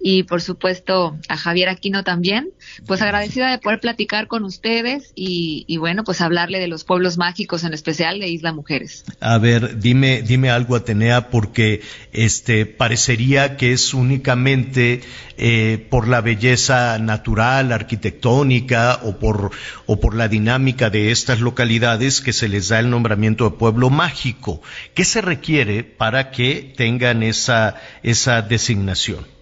y por supuesto a Javier Aquino también. Pues agradecida de poder platicar con ustedes y, bueno, pues hablarle de los pueblos mágicos, en especial de Isla Mujeres. A ver, dime, dime algo, Atenea, porque este parecería que es únicamente eh, por la belleza natural, arquitectónica o por, o por la dinámica de estas localidades que se les da el nombramiento de pueblo mágico. ¿Qué se requiere para que tengan esa, esa designación?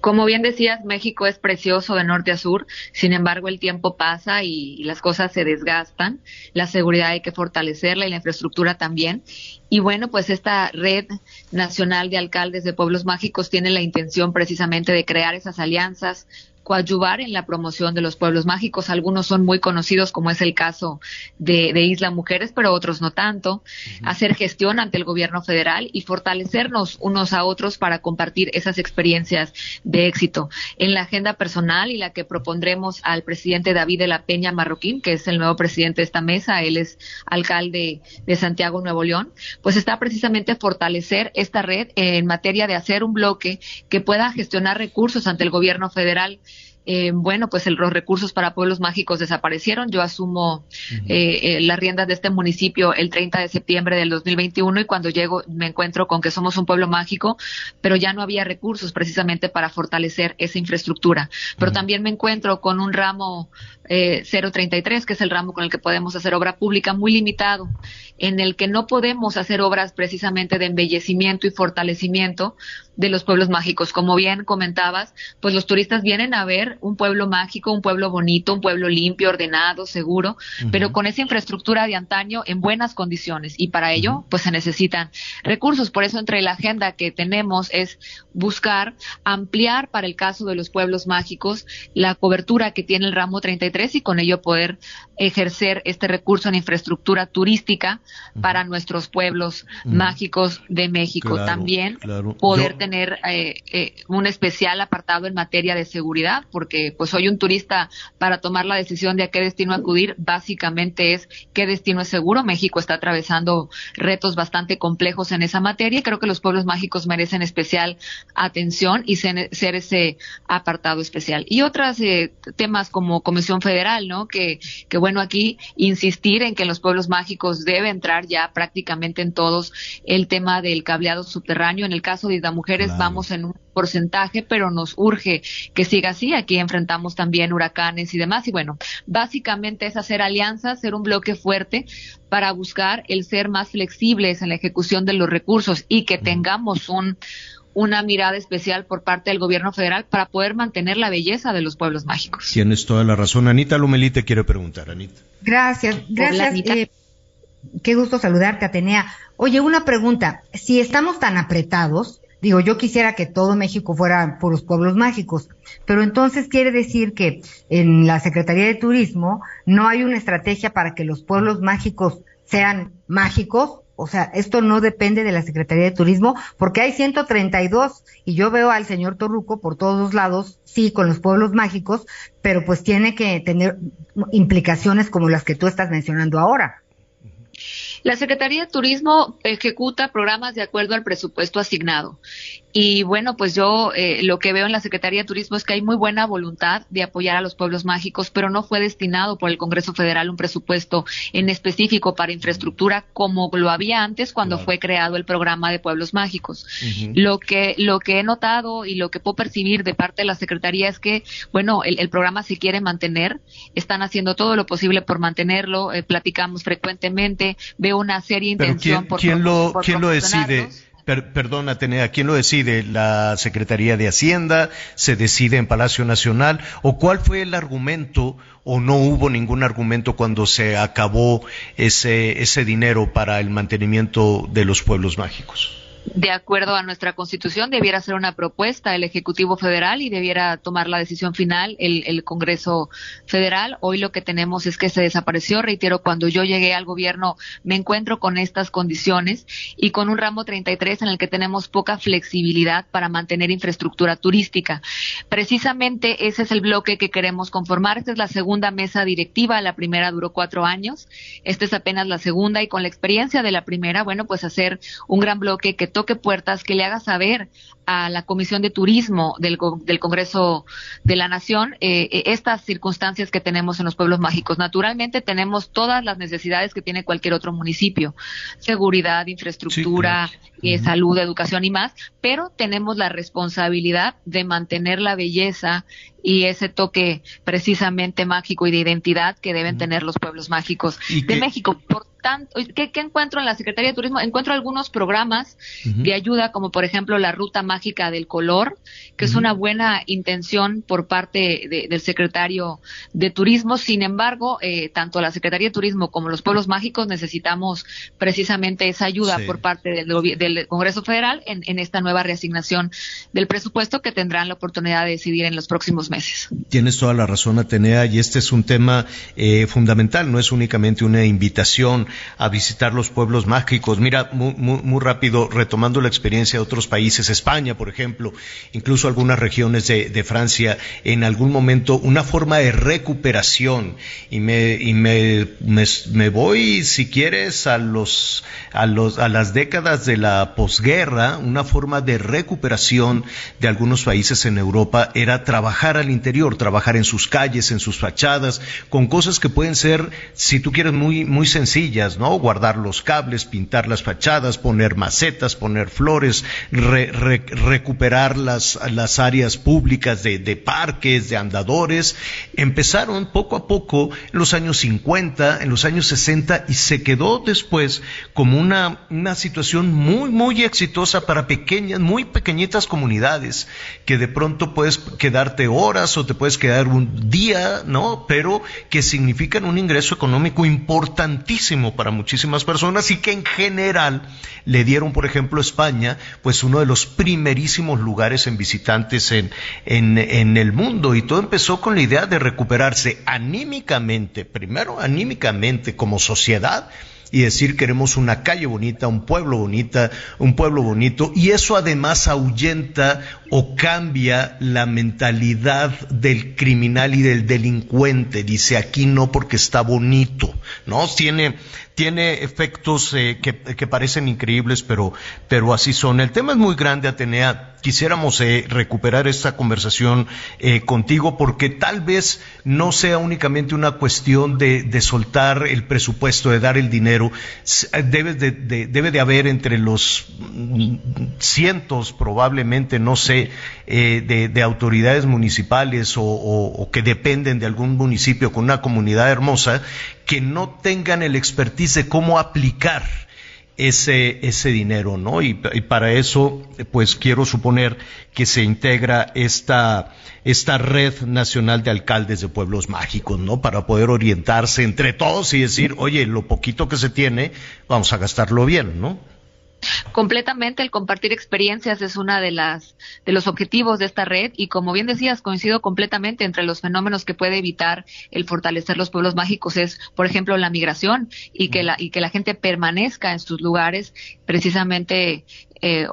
Como bien decías, México es precioso de norte a sur, sin embargo el tiempo pasa y, las cosas se desgastan, la seguridad hay que fortalecerla y la infraestructura también. Y bueno, pues esta red nacional de alcaldes de pueblos mágicos tiene la intención precisamente de crear esas alianzas coadyuvar en la promoción de los pueblos mágicos. Algunos son muy conocidos, como es el caso de, Isla Mujeres, pero otros no tanto. Hacer gestión ante el gobierno federal y fortalecernos unos a otros para compartir esas experiencias de éxito. En la agenda personal y la que propondremos al presidente David de la Peña Marroquín, que es el nuevo presidente de esta mesa, él es alcalde de Santiago Nuevo León, pues está precisamente fortalecer esta red en materia de hacer un bloque que pueda gestionar recursos ante el gobierno federal eh, bueno, pues los recursos para pueblos mágicos desaparecieron. Yo asumo eh, eh, las riendas de este municipio el 30 de septiembre del 2021 y cuando llego me encuentro con que somos un pueblo mágico, pero ya no había recursos precisamente para fortalecer esa infraestructura. Pero también me encuentro con un ramo 033, que es el ramo con el que podemos hacer obra pública muy limitado, en el que no podemos hacer obras precisamente de embellecimiento y fortalecimiento de los pueblos mágicos. Como bien comentabas, pues los turistas vienen a ver un pueblo mágico, un pueblo bonito, un pueblo limpio, ordenado, seguro, pero con esa infraestructura de antaño en buenas condiciones y para ello pues se necesitan recursos. Por eso entre la agenda que tenemos es buscar ampliar para el caso de los pueblos mágicos la cobertura que tiene el ramo 33 y con ello poder ejercer este recurso en infraestructura turística para nuestros pueblos mágicos de México. También poder tener tener eh, eh, un especial apartado en materia de seguridad, porque pues hoy un turista para tomar la decisión de a qué destino acudir, básicamente es qué destino es seguro. México está atravesando retos bastante complejos en esa materia y creo que los pueblos mágicos merecen especial atención y ser, ese apartado especial. Y otros eh, temas como Comisión Federal, ¿no? Que, bueno, aquí insistir en que los pueblos mágicos debe entrar ya prácticamente en todos el tema del cableado subterráneo. En el caso de la mujer vamos en un porcentaje, pero nos urge que siga así. Aquí enfrentamos también huracanes y demás. Y bueno, básicamente es hacer alianzas, ser un bloque fuerte para buscar el ser más flexibles en la ejecución de los recursos y que tengamos un una mirada especial por parte del gobierno federal para poder mantener la belleza de los pueblos mágicos. Tienes toda la razón. Anita Lumelí te quiere preguntar, Anita. Gracias, gracias. Eh, qué gusto saludarte, Atenea. Oye, una pregunta. Si estamos tan apretados, Digo, yo quisiera que todo México fuera por los pueblos mágicos, pero entonces quiere decir que en la Secretaría de Turismo no hay una estrategia para que los pueblos mágicos sean mágicos. O sea, esto no depende de la Secretaría de Turismo porque hay 132 y yo veo al señor Torruco por todos lados, sí, con los pueblos mágicos, pero pues tiene que tener implicaciones como las que tú estás mencionando ahora. La Secretaría de Turismo ejecuta programas de acuerdo al presupuesto asignado. Y bueno, pues yo eh, lo que veo en la Secretaría de Turismo es que hay muy buena voluntad de apoyar a los pueblos mágicos, pero no fue destinado por el Congreso Federal un presupuesto en específico para infraestructura como lo había antes cuando fue creado el programa de pueblos mágicos. Lo que lo que he notado y lo que puedo percibir de parte de la Secretaría es que bueno, el, programa se quiere mantener, están haciendo todo lo posible por mantenerlo, eh, platicamos frecuentemente, veo una seria intención por quién lo quién lo decide? Per, perdón, Atenea, ¿quién lo decide? ¿La Secretaría de Hacienda? ¿Se decide en Palacio Nacional? ¿O cuál fue el argumento o no hubo ningún argumento cuando se acabó ese, ese dinero para el mantenimiento de los pueblos mágicos? De acuerdo a nuestra constitución, debiera ser una propuesta el Ejecutivo Federal y debiera tomar la decisión final el, el, Congreso Federal. Hoy lo que tenemos es que se desapareció. Reitero, cuando yo llegué al gobierno me encuentro con estas condiciones y con un ramo 33 en el que tenemos poca flexibilidad para mantener infraestructura turística. Precisamente ese es el bloque que queremos conformar. Esta es la segunda mesa directiva. La primera duró cuatro años. Esta es apenas la segunda y con la experiencia de la primera, bueno, pues hacer un gran bloque que toque puertas, que le haga saber a la Comisión de Turismo del, del Congreso de la Nación eh, eh, estas circunstancias que tenemos en los pueblos mágicos. Naturalmente tenemos todas las necesidades que tiene cualquier otro municipio, seguridad, infraestructura, eh, salud, educación y más, pero tenemos la responsabilidad de mantener la belleza y ese toque precisamente mágico y de identidad que deben tener los pueblos mágicos de México. Por tanto, ¿qué, encuentro en la Secretaría de Turismo? Encuentro algunos programas de ayuda, como por ejemplo la Ruta Mágica del Color, que es una buena intención por parte del secretario de Turismo. Sin embargo, eh, tanto la Secretaría de Turismo como los pueblos mágicos necesitamos precisamente esa ayuda por parte del, del Congreso Federal en, en esta nueva reasignación del presupuesto que tendrán la oportunidad de decidir en los próximos meses. Tienes toda la razón, Atenea, y este es un tema eh, fundamental, no es únicamente una invitación a visitar los pueblos mágicos. Mira, muy, muy, rápido, retomando la experiencia de otros países, España, por ejemplo, incluso algunas regiones de, Francia, en algún momento, una forma de recuperación, y me, y me voy, si quieres, a los, a los, a las décadas de la posguerra, una forma de recuperación de algunos países en Europa era trabajar al interior, trabajar en sus calles, en sus fachadas, con cosas que pueden ser, si tú quieres, muy, muy sencillas, ¿no? Guardar los cables, pintar las fachadas, poner macetas, poner flores, recuperar las, las áreas públicas de, de, parques, de andadores. Empezaron poco a poco en los años 50, en los años 60 y se quedó después como una, una situación muy, muy exitosa para pequeñas, muy pequeñitas comunidades que de pronto puedes quedarte horas o te puedes quedar un día, ¿no? Pero que significan un ingreso económico importantísimo para muchísimas personas y que en general le dieron, por ejemplo, España, pues uno de los primerísimos lugares en visitantes en, en, en el mundo. Y todo empezó con la idea de recuperarse anímicamente, primero anímicamente como sociedad, y decir queremos una calle bonita, un pueblo bonita, un pueblo bonito, y eso además ahuyenta o cambia la mentalidad del criminal y del delincuente. Dice aquí no porque está bonito, ¿no? Tiene, tiene efectos eh, que, que, parecen increíbles, pero, pero así son. El tema es muy grande, Atenea. Quisiéramos eh, recuperar esta conversación eh, contigo porque tal vez no sea únicamente una cuestión de, de soltar el presupuesto, de dar el dinero. Debe de, de, debe de haber entre los cientos, probablemente, no sé, eh, de, autoridades municipales o, que dependen de algún municipio con una comunidad hermosa, que no tengan el expertise de cómo aplicar ese, ese dinero, ¿no? Y, y, para eso, pues quiero suponer que se integra esta, esta red nacional de alcaldes de pueblos mágicos, ¿no? Para poder orientarse entre todos y decir, oye, lo poquito que se tiene, vamos a gastarlo bien, ¿no? Completamente el compartir experiencias es una de las de los objetivos de esta red y como bien decías coincido completamente entre los fenómenos que puede evitar el fortalecer los pueblos mágicos es por ejemplo la migración y que la y que la gente permanezca en sus lugares precisamente eh,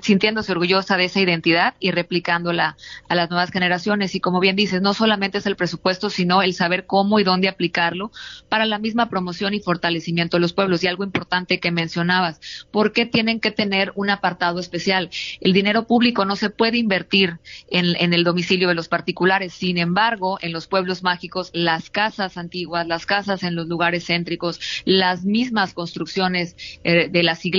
sintiéndose orgullosa de esa identidad y replicándola a las nuevas generaciones. Y como bien dices, no solamente es el presupuesto, sino el saber cómo y dónde aplicarlo para la misma promoción y fortalecimiento de los pueblos. Y algo importante que mencionabas, ¿por qué tienen que tener un apartado especial? El dinero público no se puede invertir en, el domicilio de los particulares. Sin embargo, en los pueblos mágicos, las casas antiguas, las casas en los lugares céntricos, las mismas construcciones eh, de las iglesias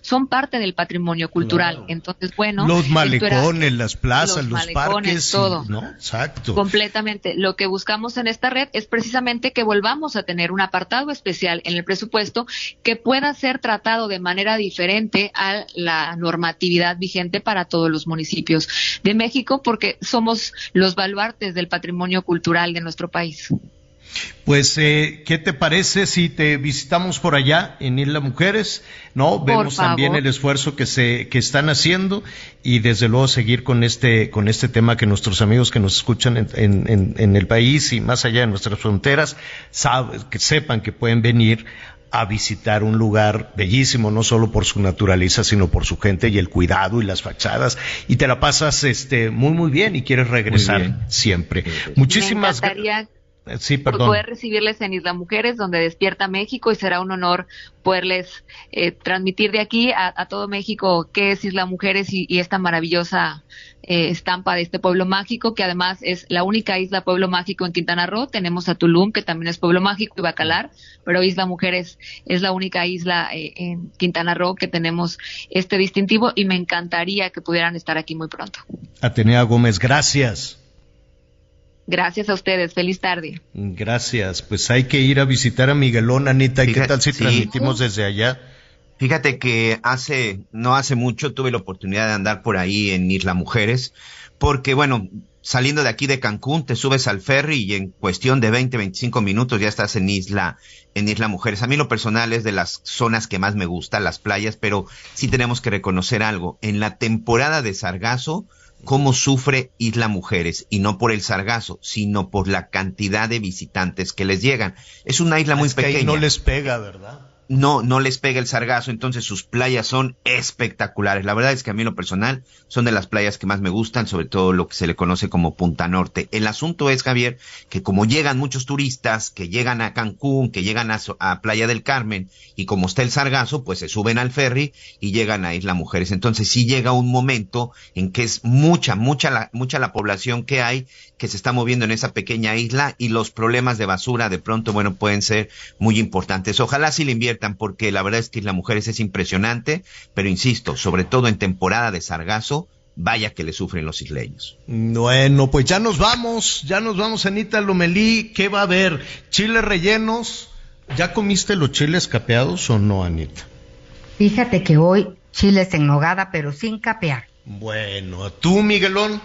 son parte del patrimonio cultural. Entonces, bueno. Los malecones, las plazas, los, parques. Todo. ¿no? Exacto. Completamente. Lo que buscamos en esta red es precisamente que volvamos a tener un apartado especial en el presupuesto que pueda ser tratado de manera diferente a la normatividad vigente para todos los municipios de México, porque somos los baluartes del patrimonio cultural de nuestro país. Pues, eh, ¿qué te parece si te visitamos por allá en Isla Mujeres? No, vemos también el esfuerzo que se que están haciendo y desde luego seguir con este con este tema que nuestros amigos que nos escuchan en, en, el país y más allá de nuestras fronteras que sepan que pueden venir a visitar un lugar bellísimo, no solo por su naturaleza, sino por su gente y el cuidado y las fachadas. Y te la pasas este, muy, muy bien y quieres regresar siempre. Muchísimas gracias Sí, perdón. Poder recibirles en Isla Mujeres, donde despierta México, y será un honor poderles eh, transmitir de aquí a, todo México qué es Isla Mujeres y, esta maravillosa eh, estampa de este pueblo mágico, que además es la única isla pueblo mágico en Quintana Roo. Tenemos a Tulum, que también es pueblo mágico, y Bacalar, pero Isla Mujeres es la única isla eh, en Quintana Roo que tenemos este distintivo, y me encantaría que pudieran estar aquí muy pronto. Atenea Gómez, gracias. Gracias a ustedes. Feliz tarde. Gracias. Pues hay que ir a visitar a Miguelón, Anita. ¿Y qué tal si transmitimos desde allá? Fíjate que hace, no hace mucho tuve la oportunidad de andar por ahí en Isla Mujeres, porque bueno, saliendo de aquí de Cancún, te subes al ferry y en cuestión de 20, 25 minutos ya estás en Isla, en Isla Mujeres. A mí lo personal es de las zonas que más me gustan, las playas, pero sí tenemos que reconocer algo. En la temporada de Sargazo, cómo sufre Isla Mujeres, y no por el sargazo, sino por la cantidad de visitantes que les llegan. Es una isla muy pequeña. no les pega, ¿verdad? No, no les pega el sargazo, entonces sus playas son espectaculares. La verdad es que a mí lo personal son de las playas que más me gustan, sobre todo lo que se le conoce como Punta Norte. El asunto es, Javier, que como llegan muchos turistas, que llegan a Cancún, que llegan a, a Playa del Carmen, y como está el sargazo, pues se suben al ferry y llegan a Isla Mujeres. Entonces sí llega un momento en que es mucha, mucha la, mucha la población que hay que se está moviendo en esa pequeña isla y los problemas de basura de pronto, bueno, pueden ser muy importantes. Ojalá sí le porque la verdad es que Isla Mujeres es impresionante, pero insisto, sobre todo en temporada de sargazo, vaya que le sufren los isleños. Bueno, pues ya nos vamos, ya nos vamos, Anita Lomelí, ¿qué va a haber? ¿Chiles rellenos? ¿Ya comiste los chiles capeados o no, Anita? Fíjate que hoy chiles en nogada, pero sin capear. Bueno, ¿tú, Miguelón?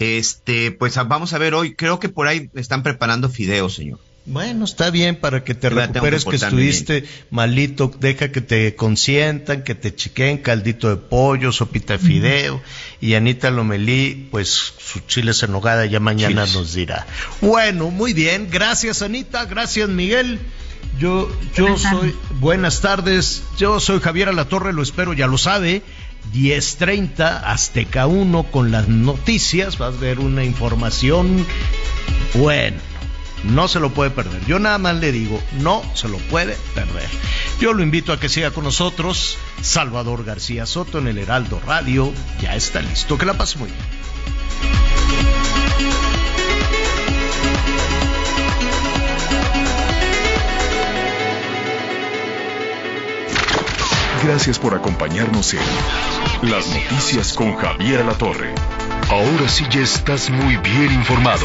Este, pues vamos a ver hoy, creo que por ahí están preparando fideos, señor. Bueno, está bien para que te recuperes que, estuviste malito, deja que te consientan, que te chiquen caldito de pollo, sopita de fideo. Y Anita Lomelí, pues su chile en nogada ya mañana nos dirá. Bueno, muy bien, gracias Anita, gracias Miguel. Yo yo soy buenas tardes, yo soy Javier Alatorre, lo espero, ya lo sabe. 10.30 Azteca 1 con las noticias, vas a ver una información bueno no se lo puede perder. Yo nada más le digo, no se lo puede perder. Yo lo invito a que siga con nosotros. Salvador García Soto en el Heraldo Radio. Ya está listo. Que la pase muy bien. Gracias por acompañarnos en Las Noticias con Javier La Torre. Ahora sí ya estás muy bien informado.